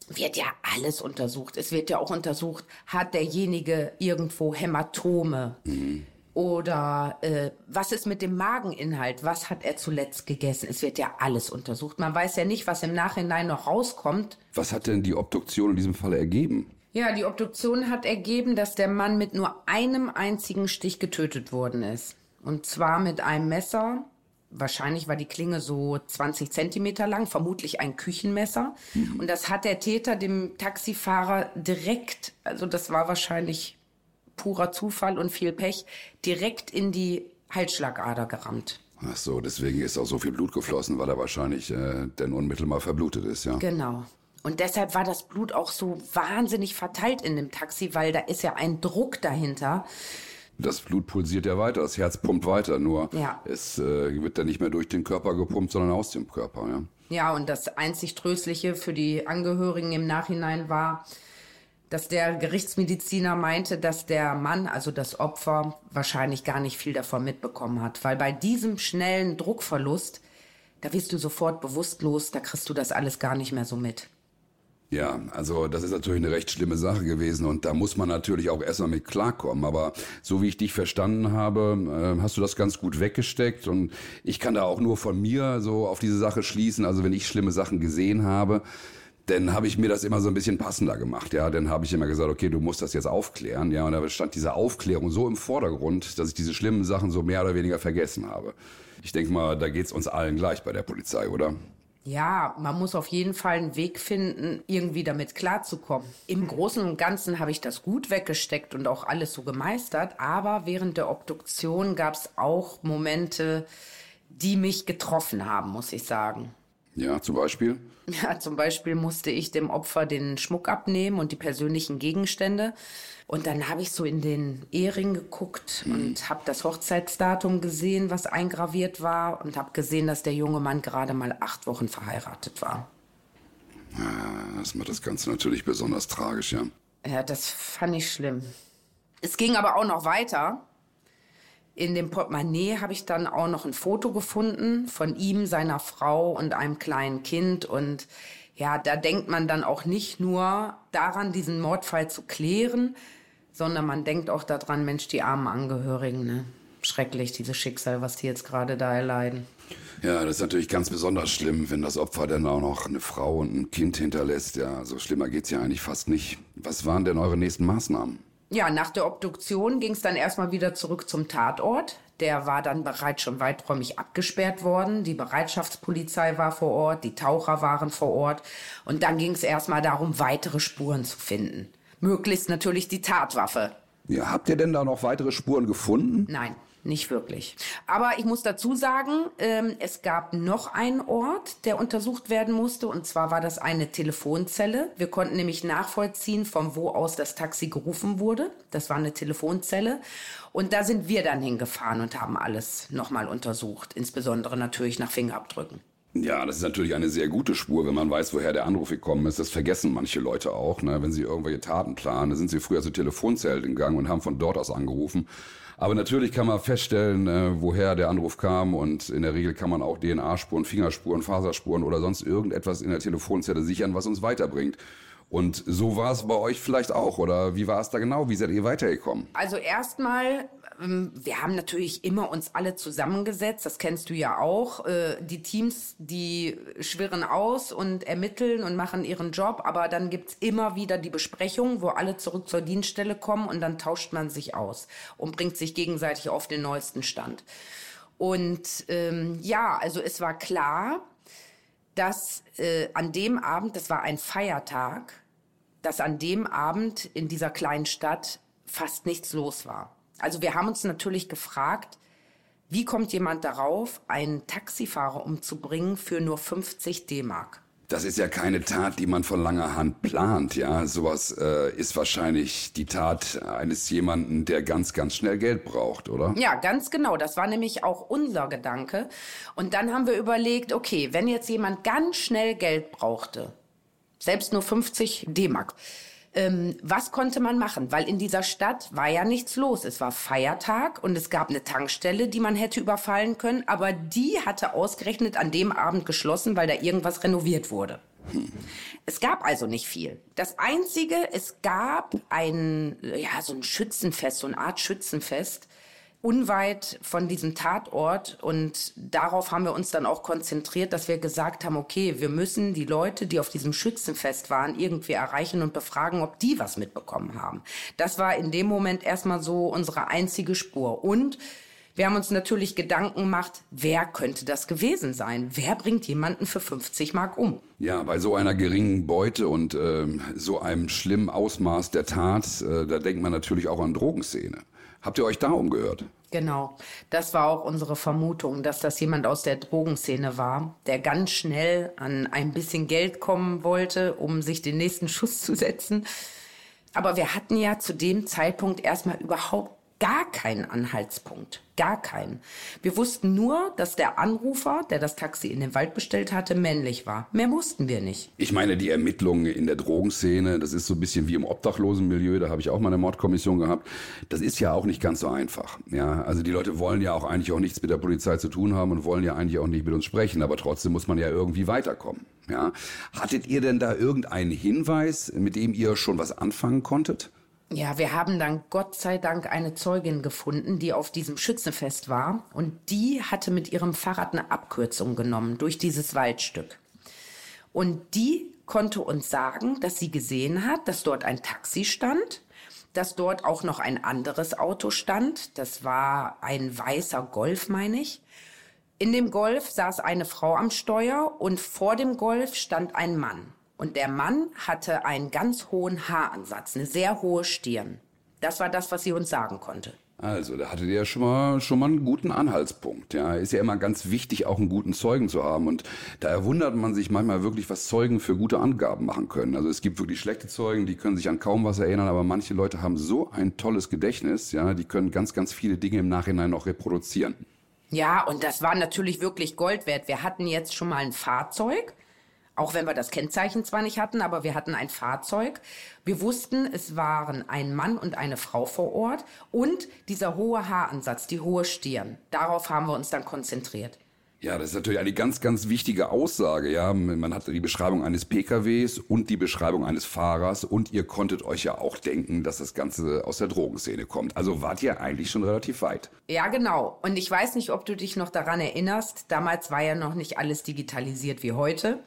wird ja alles untersucht. Es wird ja auch untersucht, hat derjenige irgendwo Hämatome? Mhm. Oder äh, was ist mit dem Mageninhalt? Was hat er zuletzt gegessen? Es wird ja alles untersucht. Man weiß ja nicht, was im Nachhinein noch rauskommt. Was hat denn die Obduktion in diesem Fall ergeben? Ja, die Obduktion hat ergeben, dass der Mann mit nur einem einzigen Stich getötet worden ist. Und zwar mit einem Messer. Wahrscheinlich war die Klinge so 20 Zentimeter lang, vermutlich ein Küchenmesser. Mhm. Und das hat der Täter dem Taxifahrer direkt, also das war wahrscheinlich purer Zufall und viel Pech, direkt in die Halsschlagader gerammt. Ach so, deswegen ist auch so viel Blut geflossen, weil er wahrscheinlich äh, denn unmittelbar verblutet ist, ja. Genau. Und deshalb war das Blut auch so wahnsinnig verteilt in dem Taxi, weil da ist ja ein Druck dahinter. Das Blut pulsiert ja weiter, das Herz pumpt weiter, nur ja. es äh, wird dann nicht mehr durch den Körper gepumpt, sondern aus dem Körper, ja. Ja, und das einzig Tröstliche für die Angehörigen im Nachhinein war, dass der Gerichtsmediziner meinte, dass der Mann, also das Opfer, wahrscheinlich gar nicht viel davon mitbekommen hat. Weil bei diesem schnellen Druckverlust, da wirst du sofort bewusstlos, da kriegst du das alles gar nicht mehr so mit. Ja, also das ist natürlich eine recht schlimme Sache gewesen und da muss man natürlich auch erstmal mit klarkommen. Aber so wie ich dich verstanden habe, äh, hast du das ganz gut weggesteckt und ich kann da auch nur von mir so auf diese Sache schließen. Also wenn ich schlimme Sachen gesehen habe, dann habe ich mir das immer so ein bisschen passender gemacht. Ja, dann habe ich immer gesagt, okay, du musst das jetzt aufklären. Ja, und da stand diese Aufklärung so im Vordergrund, dass ich diese schlimmen Sachen so mehr oder weniger vergessen habe. Ich denke mal, da geht's uns allen gleich bei der Polizei, oder? Ja, man muss auf jeden Fall einen Weg finden, irgendwie damit klarzukommen. Im Großen und Ganzen habe ich das gut weggesteckt und auch alles so gemeistert, aber während der Obduktion gab es auch Momente, die mich getroffen haben, muss ich sagen. Ja, zum Beispiel? Ja, zum Beispiel musste ich dem Opfer den Schmuck abnehmen und die persönlichen Gegenstände. Und dann habe ich so in den Ehering geguckt mhm. und habe das Hochzeitsdatum gesehen, was eingraviert war und habe gesehen, dass der junge Mann gerade mal acht Wochen verheiratet war. Ja, das macht das Ganze natürlich besonders tragisch, ja. Ja, das fand ich schlimm. Es ging aber auch noch weiter. In dem Portemonnaie habe ich dann auch noch ein Foto gefunden von ihm, seiner Frau und einem kleinen Kind. Und ja, da denkt man dann auch nicht nur daran, diesen Mordfall zu klären, sondern man denkt auch daran, Mensch, die armen Angehörigen, ne? Schrecklich, dieses Schicksal, was die jetzt gerade da erleiden. Ja, das ist natürlich ganz besonders schlimm, wenn das Opfer dann auch noch eine Frau und ein Kind hinterlässt. Ja, so schlimmer geht's ja eigentlich fast nicht. Was waren denn eure nächsten Maßnahmen? Ja, nach der Obduktion ging es dann erstmal wieder zurück zum Tatort. Der war dann bereits schon weiträumig abgesperrt worden. Die Bereitschaftspolizei war vor Ort, die Taucher waren vor Ort. Und dann ging es erstmal darum, weitere Spuren zu finden. Möglichst natürlich die Tatwaffe. Ja, habt ihr denn da noch weitere Spuren gefunden? Nein. Nicht wirklich. Aber ich muss dazu sagen, ähm, es gab noch einen Ort, der untersucht werden musste. Und zwar war das eine Telefonzelle. Wir konnten nämlich nachvollziehen, von wo aus das Taxi gerufen wurde. Das war eine Telefonzelle. Und da sind wir dann hingefahren und haben alles nochmal untersucht. Insbesondere natürlich nach Fingerabdrücken. Ja, das ist natürlich eine sehr gute Spur, wenn man weiß, woher der Anruf gekommen ist. Das vergessen manche Leute auch, ne? wenn sie irgendwelche Taten planen. Da sind sie früher zur Telefonzelle gegangen und haben von dort aus angerufen. Aber natürlich kann man feststellen, äh, woher der Anruf kam und in der Regel kann man auch DNA-Spuren, Fingerspuren, Faserspuren oder sonst irgendetwas in der Telefonzelle sichern, was uns weiterbringt. Und so war es bei euch vielleicht auch, oder wie war es da genau? Wie seid ihr weitergekommen? Also erstmal ähm, wir haben natürlich immer uns alle zusammengesetzt, das kennst du ja auch. Äh, die Teams, die schwirren aus und ermitteln und machen ihren Job, aber dann gibt's immer wieder die Besprechung, wo alle zurück zur Dienststelle kommen und dann tauscht man sich aus und bringt sich gegenseitig auf den neuesten Stand. Und ähm, ja, also es war klar, dass äh, an dem Abend, das war ein Feiertag, dass an dem Abend in dieser kleinen Stadt fast nichts los war. Also wir haben uns natürlich gefragt, wie kommt jemand darauf, einen Taxifahrer umzubringen für nur 50 D-Mark? Das ist ja keine Tat, die man von langer Hand plant, ja. Sowas äh, ist wahrscheinlich die Tat eines jemanden, der ganz, ganz schnell Geld braucht, oder? Ja, ganz genau. Das war nämlich auch unser Gedanke. Und dann haben wir überlegt, okay, wenn jetzt jemand ganz schnell Geld brauchte, selbst nur 50 D-Mark, ähm, was konnte man machen? Weil in dieser Stadt war ja nichts los. Es war Feiertag und es gab eine Tankstelle, die man hätte überfallen können, aber die hatte ausgerechnet an dem Abend geschlossen, weil da irgendwas renoviert wurde. Es gab also nicht viel. Das Einzige, es gab ein, ja, so ein Schützenfest, so eine Art Schützenfest unweit von diesem Tatort und darauf haben wir uns dann auch konzentriert, dass wir gesagt haben, okay, wir müssen die Leute, die auf diesem Schützenfest waren, irgendwie erreichen und befragen, ob die was mitbekommen haben. Das war in dem Moment erstmal so unsere einzige Spur und wir haben uns natürlich Gedanken gemacht, wer könnte das gewesen sein? Wer bringt jemanden für 50 Mark um? Ja, bei so einer geringen Beute und äh, so einem schlimmen Ausmaß der Tat, äh, da denkt man natürlich auch an Drogenszene. Habt ihr euch da umgehört? Genau, das war auch unsere Vermutung, dass das jemand aus der Drogenszene war, der ganz schnell an ein bisschen Geld kommen wollte, um sich den nächsten Schuss zu setzen. Aber wir hatten ja zu dem Zeitpunkt erstmal überhaupt gar keinen Anhaltspunkt. Gar keinen. Wir wussten nur, dass der Anrufer, der das Taxi in den Wald bestellt hatte, männlich war. Mehr wussten wir nicht. Ich meine, die Ermittlungen in der Drogenszene, das ist so ein bisschen wie im Obdachlosenmilieu, da habe ich auch mal eine Mordkommission gehabt. Das ist ja auch nicht ganz so einfach. Ja, also die Leute wollen ja auch eigentlich auch nichts mit der Polizei zu tun haben und wollen ja eigentlich auch nicht mit uns sprechen, aber trotzdem muss man ja irgendwie weiterkommen. Ja, hattet ihr denn da irgendeinen Hinweis, mit dem ihr schon was anfangen konntet? Ja, wir haben dann Gott sei Dank eine Zeugin gefunden, die auf diesem Schützenfest war und die hatte mit ihrem Fahrrad eine Abkürzung genommen durch dieses Waldstück. Und die konnte uns sagen, dass sie gesehen hat, dass dort ein Taxi stand, dass dort auch noch ein anderes Auto stand. Das war ein weißer Golf, meine ich. In dem Golf saß eine Frau am Steuer und vor dem Golf stand ein Mann. Und der Mann hatte einen ganz hohen Haaransatz, eine sehr hohe Stirn. Das war das, was sie uns sagen konnte. Also, da hattet ihr ja schon mal, schon mal einen guten Anhaltspunkt. Ja, ist ja immer ganz wichtig, auch einen guten Zeugen zu haben. Und da erwundert man sich manchmal wirklich, was Zeugen für gute Angaben machen können. Also es gibt wirklich schlechte Zeugen, die können sich an kaum was erinnern, aber manche Leute haben so ein tolles Gedächtnis, ja, die können ganz, ganz viele Dinge im Nachhinein noch reproduzieren. Ja, und das war natürlich wirklich Gold wert. Wir hatten jetzt schon mal ein Fahrzeug auch wenn wir das Kennzeichen zwar nicht hatten, aber wir hatten ein Fahrzeug. Wir wussten, es waren ein Mann und eine Frau vor Ort und dieser hohe Haaransatz, die hohe Stirn. Darauf haben wir uns dann konzentriert. Ja, das ist natürlich eine ganz, ganz wichtige Aussage. Ja, man hat die Beschreibung eines PKWs und die Beschreibung eines Fahrers und ihr konntet euch ja auch denken, dass das Ganze aus der Drogenszene kommt. Also wart ihr eigentlich schon relativ weit. Ja, genau. Und ich weiß nicht, ob du dich noch daran erinnerst. Damals war ja noch nicht alles digitalisiert wie heute.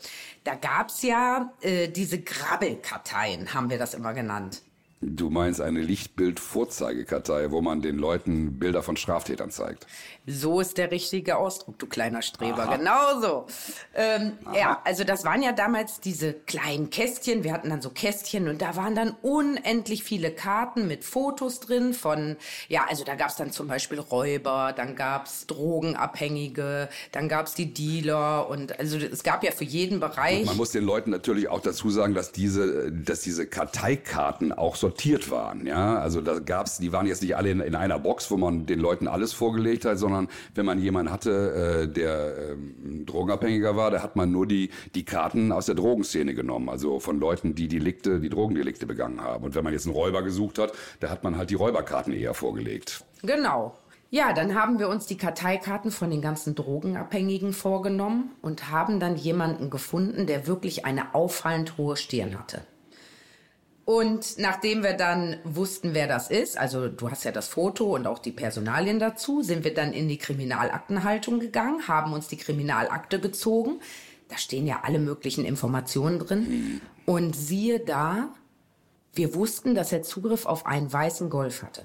Da gab's ja äh, diese Grabbelkarteien, haben wir das immer genannt. Du meinst eine Lichtbild-Vorzeigekartei, wo man den Leuten Bilder von Straftätern zeigt. So ist der richtige Ausdruck, du kleiner Streber. Aha. Genau so. Ähm, ja, also das waren ja damals diese kleinen Kästchen. Wir hatten dann so Kästchen und da waren dann unendlich viele Karten mit Fotos drin von, ja, also da gab's dann zum Beispiel Räuber, dann gab's Drogenabhängige, dann gab's die Dealer und also es gab ja für jeden Bereich. Und man muss den Leuten natürlich auch dazu sagen, dass diese, dass diese Karteikarten auch sortiert waren. Ja, also da gab's, die waren jetzt nicht alle in, in einer Box, wo man den Leuten alles vorgelegt hat, sondern sondern wenn man jemanden hatte, äh, der ähm, Drogenabhängiger war, da hat man nur die, die Karten aus der Drogenszene genommen, also von Leuten, die Delikte, die Drogendelikte begangen haben. Und wenn man jetzt einen Räuber gesucht hat, da hat man halt die Räuberkarten eher vorgelegt. Genau. Ja, dann haben wir uns die Karteikarten von den ganzen Drogenabhängigen vorgenommen und haben dann jemanden gefunden, der wirklich eine auffallend hohe Stirn hatte. Und nachdem wir dann wussten, wer das ist, also du hast ja das Foto und auch die Personalien dazu, sind wir dann in die Kriminalaktenhaltung gegangen, haben uns die Kriminalakte gezogen. Da stehen ja alle möglichen Informationen drin. Und siehe da, wir wussten, dass er Zugriff auf einen weißen Golf hatte.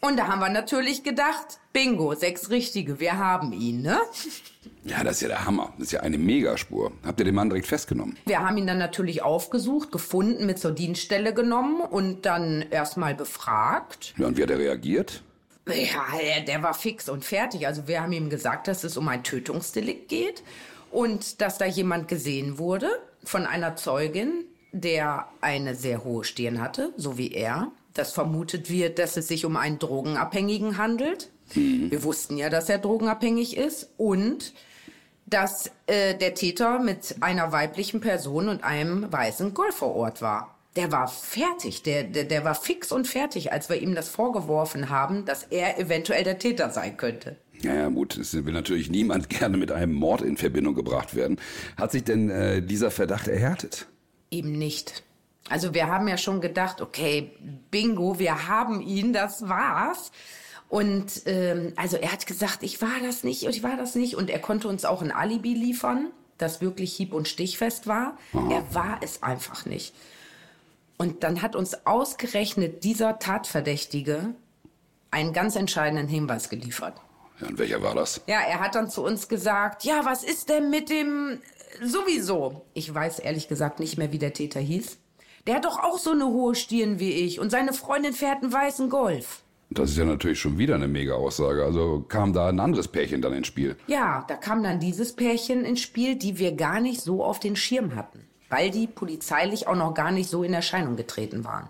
Und da haben wir natürlich gedacht, bingo, sechs Richtige, wir haben ihn, ne? Ja, das ist ja der Hammer. Das ist ja eine Megaspur. Habt ihr den Mann direkt festgenommen? Wir haben ihn dann natürlich aufgesucht, gefunden, mit zur Dienststelle genommen und dann erstmal befragt. Ja, und wie hat er reagiert? Ja, der, der war fix und fertig. Also wir haben ihm gesagt, dass es um ein Tötungsdelikt geht und dass da jemand gesehen wurde von einer Zeugin, der eine sehr hohe Stirn hatte, so wie er. Das vermutet wird, dass es sich um einen Drogenabhängigen handelt. Wir wussten ja, dass er drogenabhängig ist und dass äh, der Täter mit einer weiblichen Person und einem weißen Golf vor Ort war. Der war fertig, der, der, der war fix und fertig, als wir ihm das vorgeworfen haben, dass er eventuell der Täter sein könnte. Ja, ja, gut, es will natürlich niemand <laughs> gerne mit einem Mord in Verbindung gebracht werden. Hat sich denn äh, dieser Verdacht erhärtet? Eben nicht. Also wir haben ja schon gedacht, okay, bingo, wir haben ihn, das war's. Und ähm, also er hat gesagt, ich war das nicht und ich war das nicht. Und er konnte uns auch ein Alibi liefern, das wirklich hieb- und stichfest war. Aha. Er war es einfach nicht. Und dann hat uns ausgerechnet dieser Tatverdächtige einen ganz entscheidenden Hinweis geliefert. Ja, und welcher war das? Ja, er hat dann zu uns gesagt, ja, was ist denn mit dem sowieso? Ich weiß ehrlich gesagt nicht mehr, wie der Täter hieß. Der hat doch auch so eine hohe Stirn wie ich und seine Freundin fährt einen weißen Golf. Das ist ja natürlich schon wieder eine mega Aussage. Also kam da ein anderes Pärchen dann ins Spiel. Ja, da kam dann dieses Pärchen ins Spiel, die wir gar nicht so auf den Schirm hatten, weil die polizeilich auch noch gar nicht so in Erscheinung getreten waren.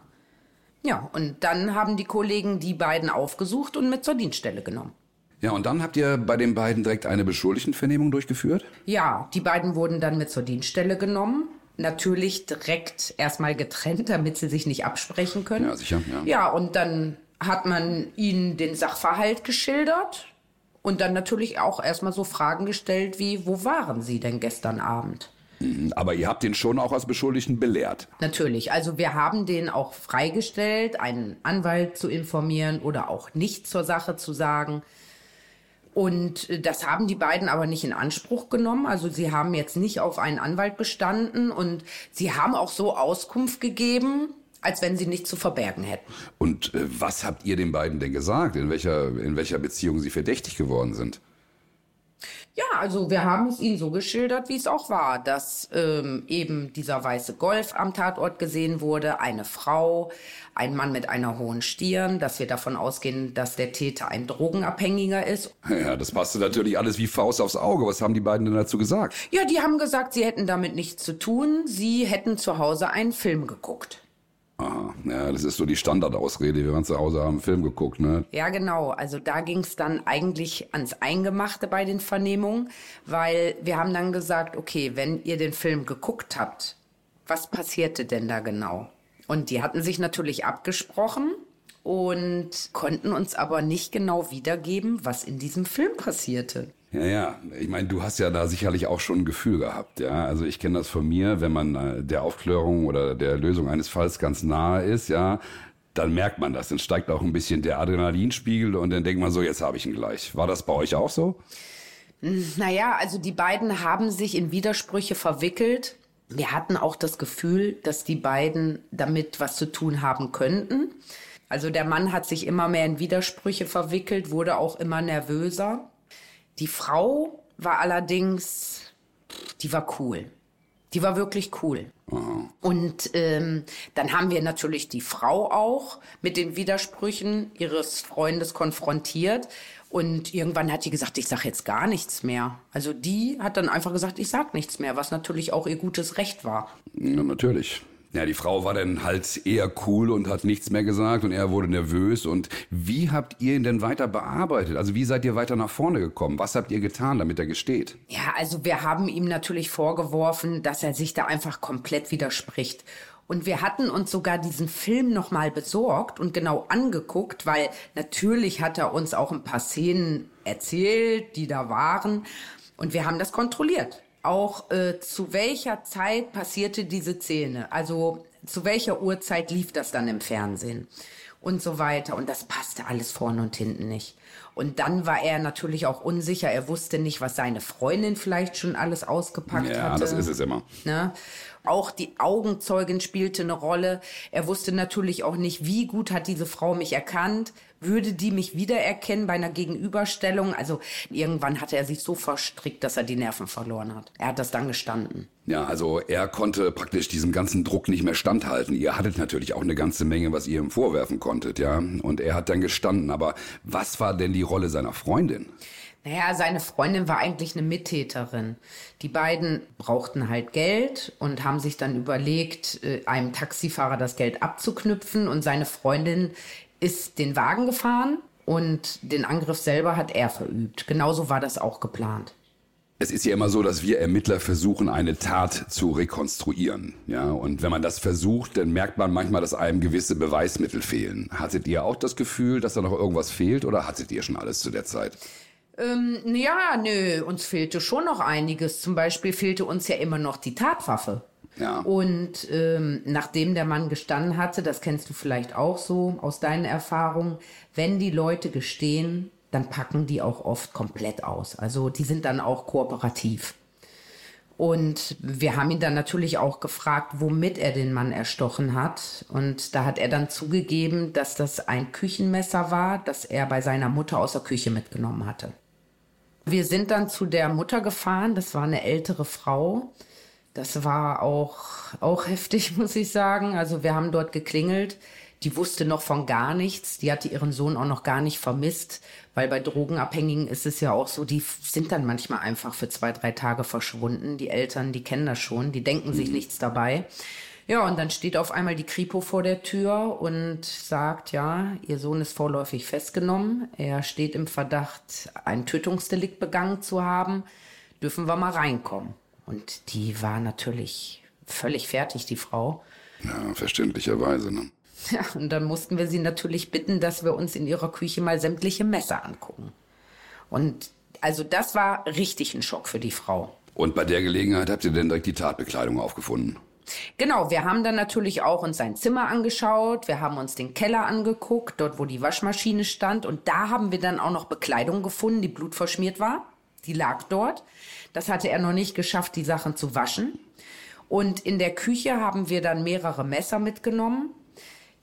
Ja, und dann haben die Kollegen die beiden aufgesucht und mit zur Dienststelle genommen. Ja, und dann habt ihr bei den beiden direkt eine Beschuldigtenvernehmung durchgeführt? Ja, die beiden wurden dann mit zur Dienststelle genommen natürlich direkt erstmal getrennt, damit sie sich nicht absprechen können. Ja, sicher. Ja, ja und dann hat man ihnen den Sachverhalt geschildert und dann natürlich auch erstmal so Fragen gestellt wie, wo waren Sie denn gestern Abend? Mhm, aber ihr habt den schon auch als Beschuldigten belehrt. Natürlich. Also wir haben den auch freigestellt, einen Anwalt zu informieren oder auch nicht zur Sache zu sagen. Und äh, das haben die beiden aber nicht in Anspruch genommen. Also sie haben jetzt nicht auf einen Anwalt bestanden und sie haben auch so Auskunft gegeben, als wenn sie nichts zu verbergen hätten. Und äh, was habt ihr den beiden denn gesagt, in welcher, in welcher Beziehung sie verdächtig geworden sind? Ja, also wir haben es ihnen so geschildert, wie es auch war, dass ähm, eben dieser weiße Golf am Tatort gesehen wurde, eine Frau, ein Mann mit einer hohen Stirn, dass wir davon ausgehen, dass der Täter ein Drogenabhängiger ist. Ja, das passte natürlich alles wie Faust aufs Auge. Was haben die beiden denn dazu gesagt? Ja, die haben gesagt, sie hätten damit nichts zu tun. Sie hätten zu Hause einen Film geguckt. Aha, ja, das ist so die Standardausrede. Wir waren zu Hause, haben einen Film geguckt, ne? Ja, genau. Also da ging es dann eigentlich ans Eingemachte bei den Vernehmungen, weil wir haben dann gesagt, okay, wenn ihr den Film geguckt habt, was passierte denn da genau? Und die hatten sich natürlich abgesprochen und konnten uns aber nicht genau wiedergeben, was in diesem Film passierte. Ja, ja. Ich meine, du hast ja da sicherlich auch schon ein Gefühl gehabt, ja. Also ich kenne das von mir, wenn man äh, der Aufklärung oder der Lösung eines Falls ganz nahe ist, ja, dann merkt man das. Dann steigt auch ein bisschen der Adrenalinspiegel und dann denkt man so, jetzt habe ich ihn gleich. War das bei euch auch so? Naja, also die beiden haben sich in Widersprüche verwickelt. Wir hatten auch das Gefühl, dass die beiden damit was zu tun haben könnten. Also der Mann hat sich immer mehr in Widersprüche verwickelt, wurde auch immer nervöser. Die Frau war allerdings, die war cool. Die war wirklich cool. Und ähm, dann haben wir natürlich die Frau auch mit den Widersprüchen ihres Freundes konfrontiert. Und irgendwann hat die gesagt, ich sag jetzt gar nichts mehr. Also die hat dann einfach gesagt, ich sag nichts mehr, was natürlich auch ihr gutes Recht war. Ja, natürlich. Ja, die Frau war dann halt eher cool und hat nichts mehr gesagt und er wurde nervös. Und wie habt ihr ihn denn weiter bearbeitet? Also wie seid ihr weiter nach vorne gekommen? Was habt ihr getan, damit er gesteht? Ja, also wir haben ihm natürlich vorgeworfen, dass er sich da einfach komplett widerspricht. Und wir hatten uns sogar diesen Film nochmal besorgt und genau angeguckt, weil natürlich hat er uns auch ein paar Szenen erzählt, die da waren. Und wir haben das kontrolliert auch, äh, zu welcher Zeit passierte diese Szene. Also zu welcher Uhrzeit lief das dann im Fernsehen und so weiter. Und das passte alles vorne und hinten nicht. Und dann war er natürlich auch unsicher. Er wusste nicht, was seine Freundin vielleicht schon alles ausgepackt ja, hatte. Ja, das ist es immer. Ne? Auch die Augenzeugin spielte eine Rolle. Er wusste natürlich auch nicht, wie gut hat diese Frau mich erkannt. Würde die mich wiedererkennen bei einer Gegenüberstellung? Also irgendwann hatte er sich so verstrickt, dass er die Nerven verloren hat. Er hat das dann gestanden. Ja, also er konnte praktisch diesem ganzen Druck nicht mehr standhalten. Ihr hattet natürlich auch eine ganze Menge, was ihr ihm vorwerfen konntet, ja. Und er hat dann gestanden. Aber was war denn die Rolle seiner Freundin? Naja, seine Freundin war eigentlich eine Mittäterin. Die beiden brauchten halt Geld und haben sich dann überlegt, äh, einem Taxifahrer das Geld abzuknüpfen. Und seine Freundin ist den Wagen gefahren und den Angriff selber hat er verübt. Genauso war das auch geplant. Es ist ja immer so, dass wir Ermittler versuchen, eine Tat zu rekonstruieren. Ja, und wenn man das versucht, dann merkt man manchmal, dass einem gewisse Beweismittel fehlen. Hattet ihr auch das Gefühl, dass da noch irgendwas fehlt oder hattet ihr schon alles zu der Zeit? Ähm, ja, nö, uns fehlte schon noch einiges. Zum Beispiel fehlte uns ja immer noch die Tatwaffe. Ja. Und ähm, nachdem der Mann gestanden hatte, das kennst du vielleicht auch so aus deinen Erfahrungen, wenn die Leute gestehen, dann packen die auch oft komplett aus. Also die sind dann auch kooperativ. Und wir haben ihn dann natürlich auch gefragt, womit er den Mann erstochen hat. Und da hat er dann zugegeben, dass das ein Küchenmesser war, das er bei seiner Mutter aus der Küche mitgenommen hatte. Wir sind dann zu der Mutter gefahren, das war eine ältere Frau. Das war auch, auch heftig, <laughs> muss ich sagen. Also wir haben dort geklingelt. Die wusste noch von gar nichts. Die hatte ihren Sohn auch noch gar nicht vermisst, weil bei Drogenabhängigen ist es ja auch so, die sind dann manchmal einfach für zwei, drei Tage verschwunden. Die Eltern, die kennen das schon, die denken sich nichts dabei. Ja, und dann steht auf einmal die Kripo vor der Tür und sagt, ja, ihr Sohn ist vorläufig festgenommen. Er steht im Verdacht, ein Tötungsdelikt begangen zu haben. Dürfen wir mal reinkommen? Und die war natürlich völlig fertig, die Frau. Ja, verständlicherweise, ne? Ja, und dann mussten wir sie natürlich bitten, dass wir uns in ihrer Küche mal sämtliche Messer angucken. Und also das war richtig ein Schock für die Frau. Und bei der Gelegenheit habt ihr denn direkt die Tatbekleidung aufgefunden? Genau, wir haben dann natürlich auch uns sein Zimmer angeschaut, wir haben uns den Keller angeguckt, dort wo die Waschmaschine stand und da haben wir dann auch noch Bekleidung gefunden, die blutverschmiert war. Die lag dort. Das hatte er noch nicht geschafft, die Sachen zu waschen. Und in der Küche haben wir dann mehrere Messer mitgenommen,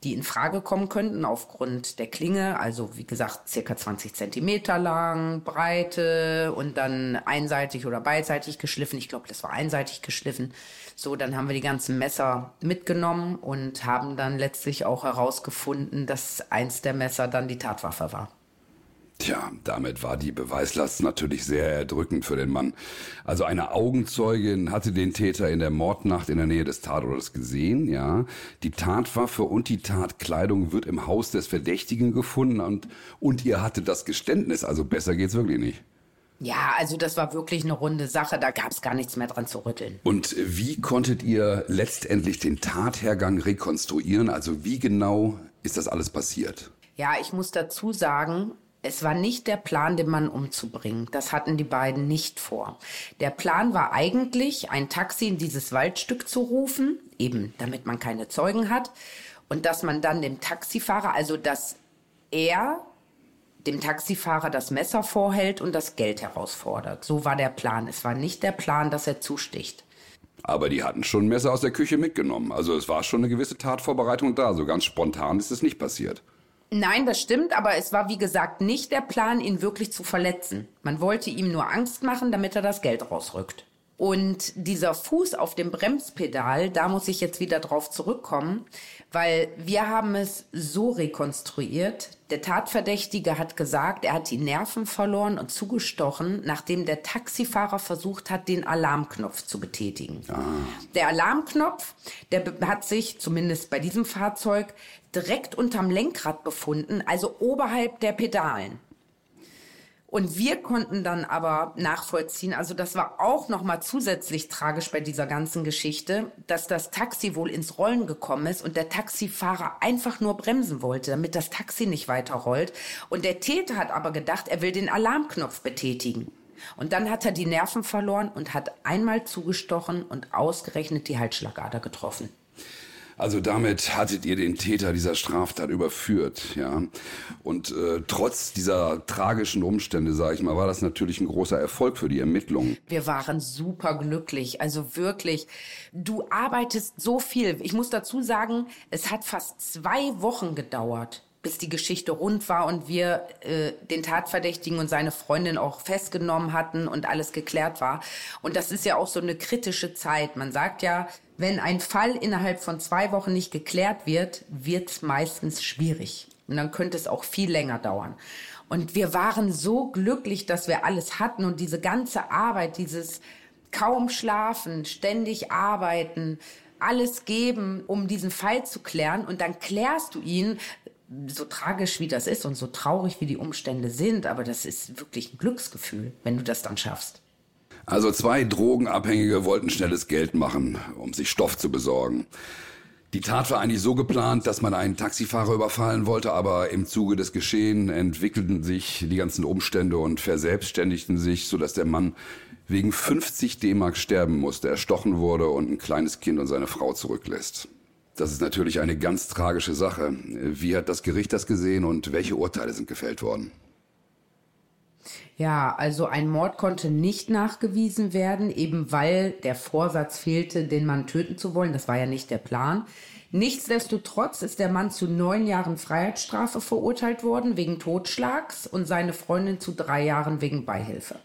die in Frage kommen könnten aufgrund der Klinge. Also wie gesagt, circa 20 Zentimeter lang, Breite und dann einseitig oder beidseitig geschliffen. Ich glaube, das war einseitig geschliffen. So, dann haben wir die ganzen Messer mitgenommen und haben dann letztlich auch herausgefunden, dass eins der Messer dann die Tatwaffe war. Tja, damit war die Beweislast natürlich sehr erdrückend für den Mann. Also eine Augenzeugin hatte den Täter in der Mordnacht in der Nähe des Tatortes gesehen, ja. Die Tatwaffe und die Tatkleidung wird im Haus des Verdächtigen gefunden und, und ihr hatte das Geständnis, also besser geht's wirklich nicht. Ja, also das war wirklich eine runde Sache, da gab's gar nichts mehr dran zu rütteln. Und wie konntet ihr letztendlich den Tathergang rekonstruieren? Also wie genau ist das alles passiert? Ja, ich muss dazu sagen, es war nicht der Plan, den Mann umzubringen. Das hatten die beiden nicht vor. Der Plan war eigentlich, ein Taxi in dieses Waldstück zu rufen, eben damit man keine Zeugen hat, und dass man dann dem Taxifahrer, also dass er dem Taxifahrer das Messer vorhält und das Geld herausfordert. So war der Plan. Es war nicht der Plan, dass er zusticht. Aber die hatten schon Messer aus der Küche mitgenommen. Also es war schon eine gewisse Tatvorbereitung da. So ganz spontan ist es nicht passiert. Nein, das stimmt, aber es war wie gesagt nicht der Plan, ihn wirklich zu verletzen. Man wollte ihm nur Angst machen, damit er das Geld rausrückt. Und dieser Fuß auf dem Bremspedal, da muss ich jetzt wieder drauf zurückkommen, weil wir haben es so rekonstruiert. Der Tatverdächtige hat gesagt, er hat die Nerven verloren und zugestochen, nachdem der Taxifahrer versucht hat, den Alarmknopf zu betätigen. Ah. Der Alarmknopf, der hat sich, zumindest bei diesem Fahrzeug, direkt unterm Lenkrad befunden, also oberhalb der Pedalen. Und wir konnten dann aber nachvollziehen, also das war auch nochmal zusätzlich tragisch bei dieser ganzen Geschichte, dass das Taxi wohl ins Rollen gekommen ist und der Taxifahrer einfach nur bremsen wollte, damit das Taxi nicht weiter rollt. Und der Täter hat aber gedacht, er will den Alarmknopf betätigen. Und dann hat er die Nerven verloren und hat einmal zugestochen und ausgerechnet die Halsschlagader getroffen. Also damit hattet ihr den Täter dieser Straftat überführt, ja. Und äh, trotz dieser tragischen Umstände, sage ich mal, war das natürlich ein großer Erfolg für die Ermittlungen. Wir waren super glücklich, also wirklich. Du arbeitest so viel. Ich muss dazu sagen, es hat fast zwei Wochen gedauert bis die Geschichte rund war und wir äh, den Tatverdächtigen und seine Freundin auch festgenommen hatten und alles geklärt war. Und das ist ja auch so eine kritische Zeit. Man sagt ja, wenn ein Fall innerhalb von zwei Wochen nicht geklärt wird, wird es meistens schwierig. Und dann könnte es auch viel länger dauern. Und wir waren so glücklich, dass wir alles hatten und diese ganze Arbeit, dieses kaum schlafen, ständig arbeiten, alles geben, um diesen Fall zu klären. Und dann klärst du ihn so tragisch wie das ist und so traurig wie die Umstände sind, aber das ist wirklich ein Glücksgefühl, wenn du das dann schaffst. Also zwei Drogenabhängige wollten schnelles Geld machen, um sich Stoff zu besorgen. Die Tat war eigentlich so geplant, dass man einen Taxifahrer überfallen wollte, aber im Zuge des Geschehen entwickelten sich die ganzen Umstände und verselbstständigten sich, sodass der Mann wegen 50 D-Mark sterben musste, erstochen wurde und ein kleines Kind und seine Frau zurücklässt. Das ist natürlich eine ganz tragische Sache. Wie hat das Gericht das gesehen und welche Urteile sind gefällt worden? Ja, also ein Mord konnte nicht nachgewiesen werden, eben weil der Vorsatz fehlte, den Mann töten zu wollen. Das war ja nicht der Plan. Nichtsdestotrotz ist der Mann zu neun Jahren Freiheitsstrafe verurteilt worden wegen Totschlags und seine Freundin zu drei Jahren wegen Beihilfe.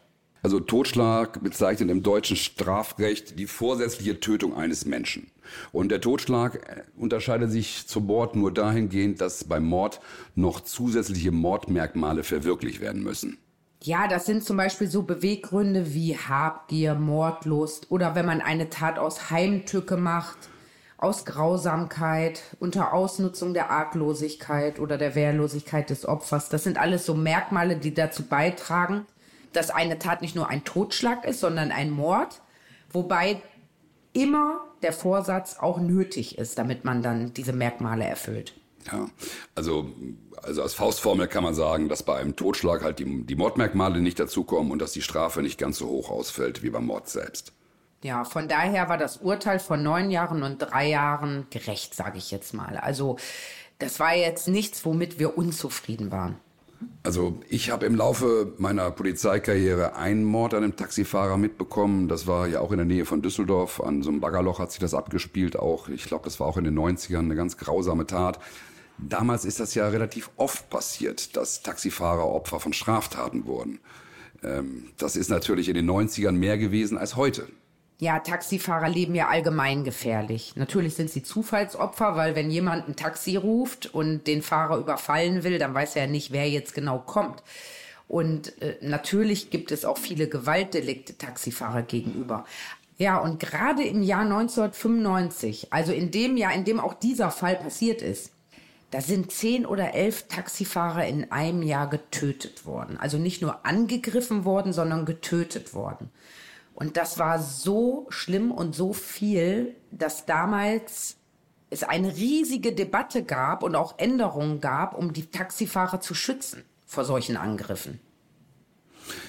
Also Totschlag bezeichnet im deutschen Strafrecht die vorsätzliche Tötung eines Menschen. Und der Totschlag äh, unterscheidet sich zum Mord nur dahingehend, dass beim Mord noch zusätzliche Mordmerkmale verwirklicht werden müssen. Ja, das sind zum Beispiel so Beweggründe wie Habgier, Mordlust oder wenn man eine Tat aus Heimtücke macht, aus Grausamkeit, unter Ausnutzung der Arglosigkeit oder der Wehrlosigkeit des Opfers. Das sind alles so Merkmale, die dazu beitragen, dass eine Tat nicht nur ein Totschlag ist, sondern ein Mord, wobei immer der Vorsatz auch nötig ist, damit man dann diese Merkmale erfüllt. Ja, also, also als Faustformel kann man sagen, dass bei einem Totschlag halt die, die Mordmerkmale nicht dazukommen und dass die Strafe nicht ganz so hoch ausfällt wie beim Mord selbst. Ja, von daher war das Urteil von neun Jahren und drei Jahren gerecht, sage ich jetzt mal. Also das war jetzt nichts, womit wir unzufrieden waren. Also ich habe im Laufe meiner Polizeikarriere einen Mord an einem Taxifahrer mitbekommen. Das war ja auch in der Nähe von Düsseldorf. An so einem Baggerloch hat sich das abgespielt. Auch, ich glaube, das war auch in den 90ern eine ganz grausame Tat. Damals ist das ja relativ oft passiert, dass Taxifahrer Opfer von Straftaten wurden. Ähm, das ist natürlich in den 90ern mehr gewesen als heute. Ja, Taxifahrer leben ja allgemein gefährlich. Natürlich sind sie Zufallsopfer, weil wenn jemand ein Taxi ruft und den Fahrer überfallen will, dann weiß er ja nicht, wer jetzt genau kommt. Und äh, natürlich gibt es auch viele Gewaltdelikte Taxifahrer gegenüber. Ja, und gerade im Jahr 1995, also in dem Jahr, in dem auch dieser Fall passiert ist, da sind zehn oder elf Taxifahrer in einem Jahr getötet worden. Also nicht nur angegriffen worden, sondern getötet worden. Und das war so schlimm und so viel, dass damals es eine riesige Debatte gab und auch Änderungen gab, um die Taxifahrer zu schützen vor solchen Angriffen.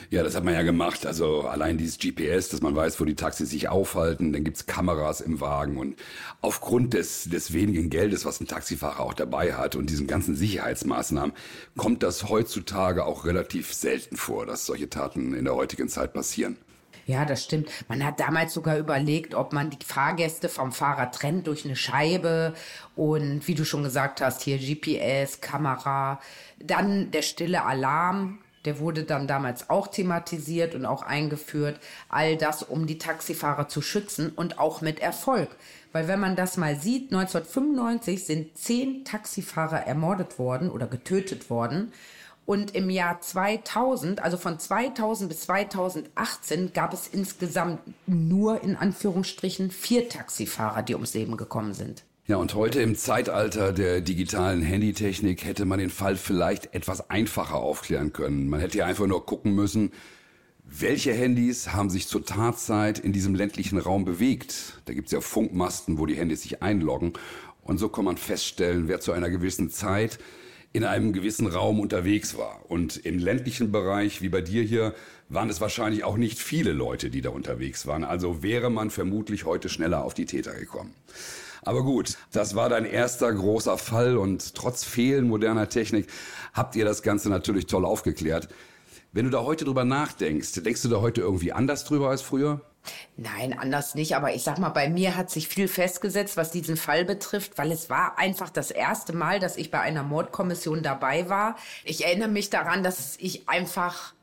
Ja, das hat man ja gemacht. Also allein dieses GPS, dass man weiß, wo die Taxis sich aufhalten, dann gibt's Kameras im Wagen. Und aufgrund des, des wenigen Geldes, was ein Taxifahrer auch dabei hat und diesen ganzen Sicherheitsmaßnahmen, kommt das heutzutage auch relativ selten vor, dass solche Taten in der heutigen Zeit passieren. Ja, das stimmt. Man hat damals sogar überlegt, ob man die Fahrgäste vom Fahrer trennt durch eine Scheibe und wie du schon gesagt hast, hier GPS, Kamera, dann der stille Alarm. Der wurde dann damals auch thematisiert und auch eingeführt. All das, um die Taxifahrer zu schützen und auch mit Erfolg. Weil wenn man das mal sieht, 1995 sind zehn Taxifahrer ermordet worden oder getötet worden. Und im Jahr 2000, also von 2000 bis 2018, gab es insgesamt nur in Anführungsstrichen vier Taxifahrer, die ums Leben gekommen sind. Ja, und heute im Zeitalter der digitalen Handytechnik hätte man den Fall vielleicht etwas einfacher aufklären können. Man hätte ja einfach nur gucken müssen, welche Handys haben sich zur Tatzeit in diesem ländlichen Raum bewegt. Da gibt es ja Funkmasten, wo die Handys sich einloggen. Und so kann man feststellen, wer zu einer gewissen Zeit in einem gewissen Raum unterwegs war. Und im ländlichen Bereich, wie bei dir hier, waren es wahrscheinlich auch nicht viele Leute, die da unterwegs waren. Also wäre man vermutlich heute schneller auf die Täter gekommen. Aber gut, das war dein erster großer Fall und trotz Fehlen moderner Technik habt ihr das Ganze natürlich toll aufgeklärt. Wenn du da heute drüber nachdenkst, denkst du da heute irgendwie anders drüber als früher? Nein, anders nicht. Aber ich sag mal, bei mir hat sich viel festgesetzt, was diesen Fall betrifft, weil es war einfach das erste Mal, dass ich bei einer Mordkommission dabei war. Ich erinnere mich daran, dass ich einfach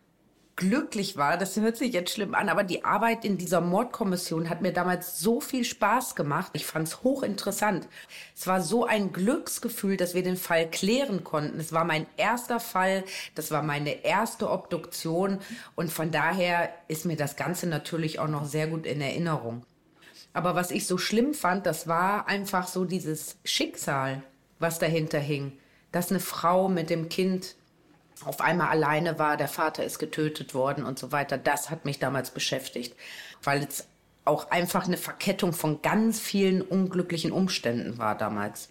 glücklich war, das hört sich jetzt schlimm an, aber die Arbeit in dieser Mordkommission hat mir damals so viel Spaß gemacht. Ich fand es hochinteressant. Es war so ein Glücksgefühl, dass wir den Fall klären konnten. Es war mein erster Fall, das war meine erste Obduktion und von daher ist mir das Ganze natürlich auch noch sehr gut in Erinnerung. Aber was ich so schlimm fand, das war einfach so dieses Schicksal, was dahinter hing, dass eine Frau mit dem Kind auf einmal alleine war, der Vater ist getötet worden und so weiter. Das hat mich damals beschäftigt, weil es auch einfach eine Verkettung von ganz vielen unglücklichen Umständen war damals.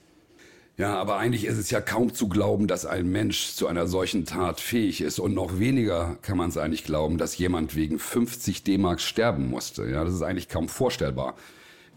Ja, aber eigentlich ist es ja kaum zu glauben, dass ein Mensch zu einer solchen Tat fähig ist. Und noch weniger kann man es eigentlich glauben, dass jemand wegen 50 D-Mark sterben musste. Ja, das ist eigentlich kaum vorstellbar.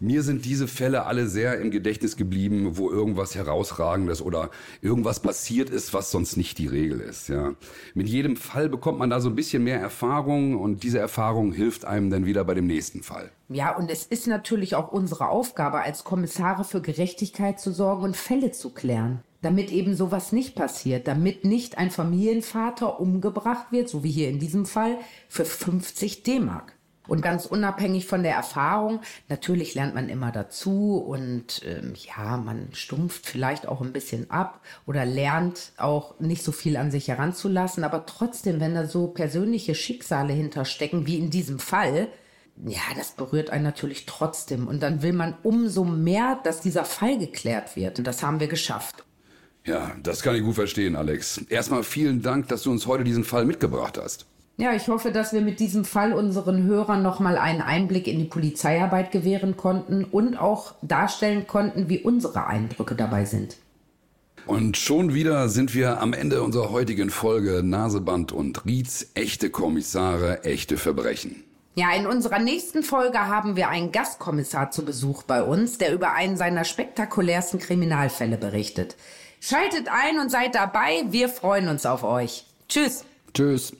Mir sind diese Fälle alle sehr im Gedächtnis geblieben, wo irgendwas herausragendes oder irgendwas passiert ist, was sonst nicht die Regel ist, ja. Mit jedem Fall bekommt man da so ein bisschen mehr Erfahrung und diese Erfahrung hilft einem dann wieder bei dem nächsten Fall. Ja, und es ist natürlich auch unsere Aufgabe als Kommissare für Gerechtigkeit zu sorgen und Fälle zu klären damit eben sowas nicht passiert, damit nicht ein Familienvater umgebracht wird, so wie hier in diesem Fall, für 50 D-Mark. Und ganz unabhängig von der Erfahrung, natürlich lernt man immer dazu und ähm, ja, man stumpft vielleicht auch ein bisschen ab oder lernt auch nicht so viel an sich heranzulassen. Aber trotzdem, wenn da so persönliche Schicksale hinterstecken, wie in diesem Fall, ja, das berührt einen natürlich trotzdem. Und dann will man umso mehr, dass dieser Fall geklärt wird. Und das haben wir geschafft. Ja, das kann ich gut verstehen, Alex. Erstmal vielen Dank, dass du uns heute diesen Fall mitgebracht hast. Ja, ich hoffe, dass wir mit diesem Fall unseren Hörern nochmal einen Einblick in die Polizeiarbeit gewähren konnten und auch darstellen konnten, wie unsere Eindrücke dabei sind. Und schon wieder sind wir am Ende unserer heutigen Folge Naseband und Rietz, echte Kommissare, echte Verbrechen. Ja, in unserer nächsten Folge haben wir einen Gastkommissar zu Besuch bei uns, der über einen seiner spektakulärsten Kriminalfälle berichtet. Schaltet ein und seid dabei, wir freuen uns auf euch. Tschüss. Tschüss.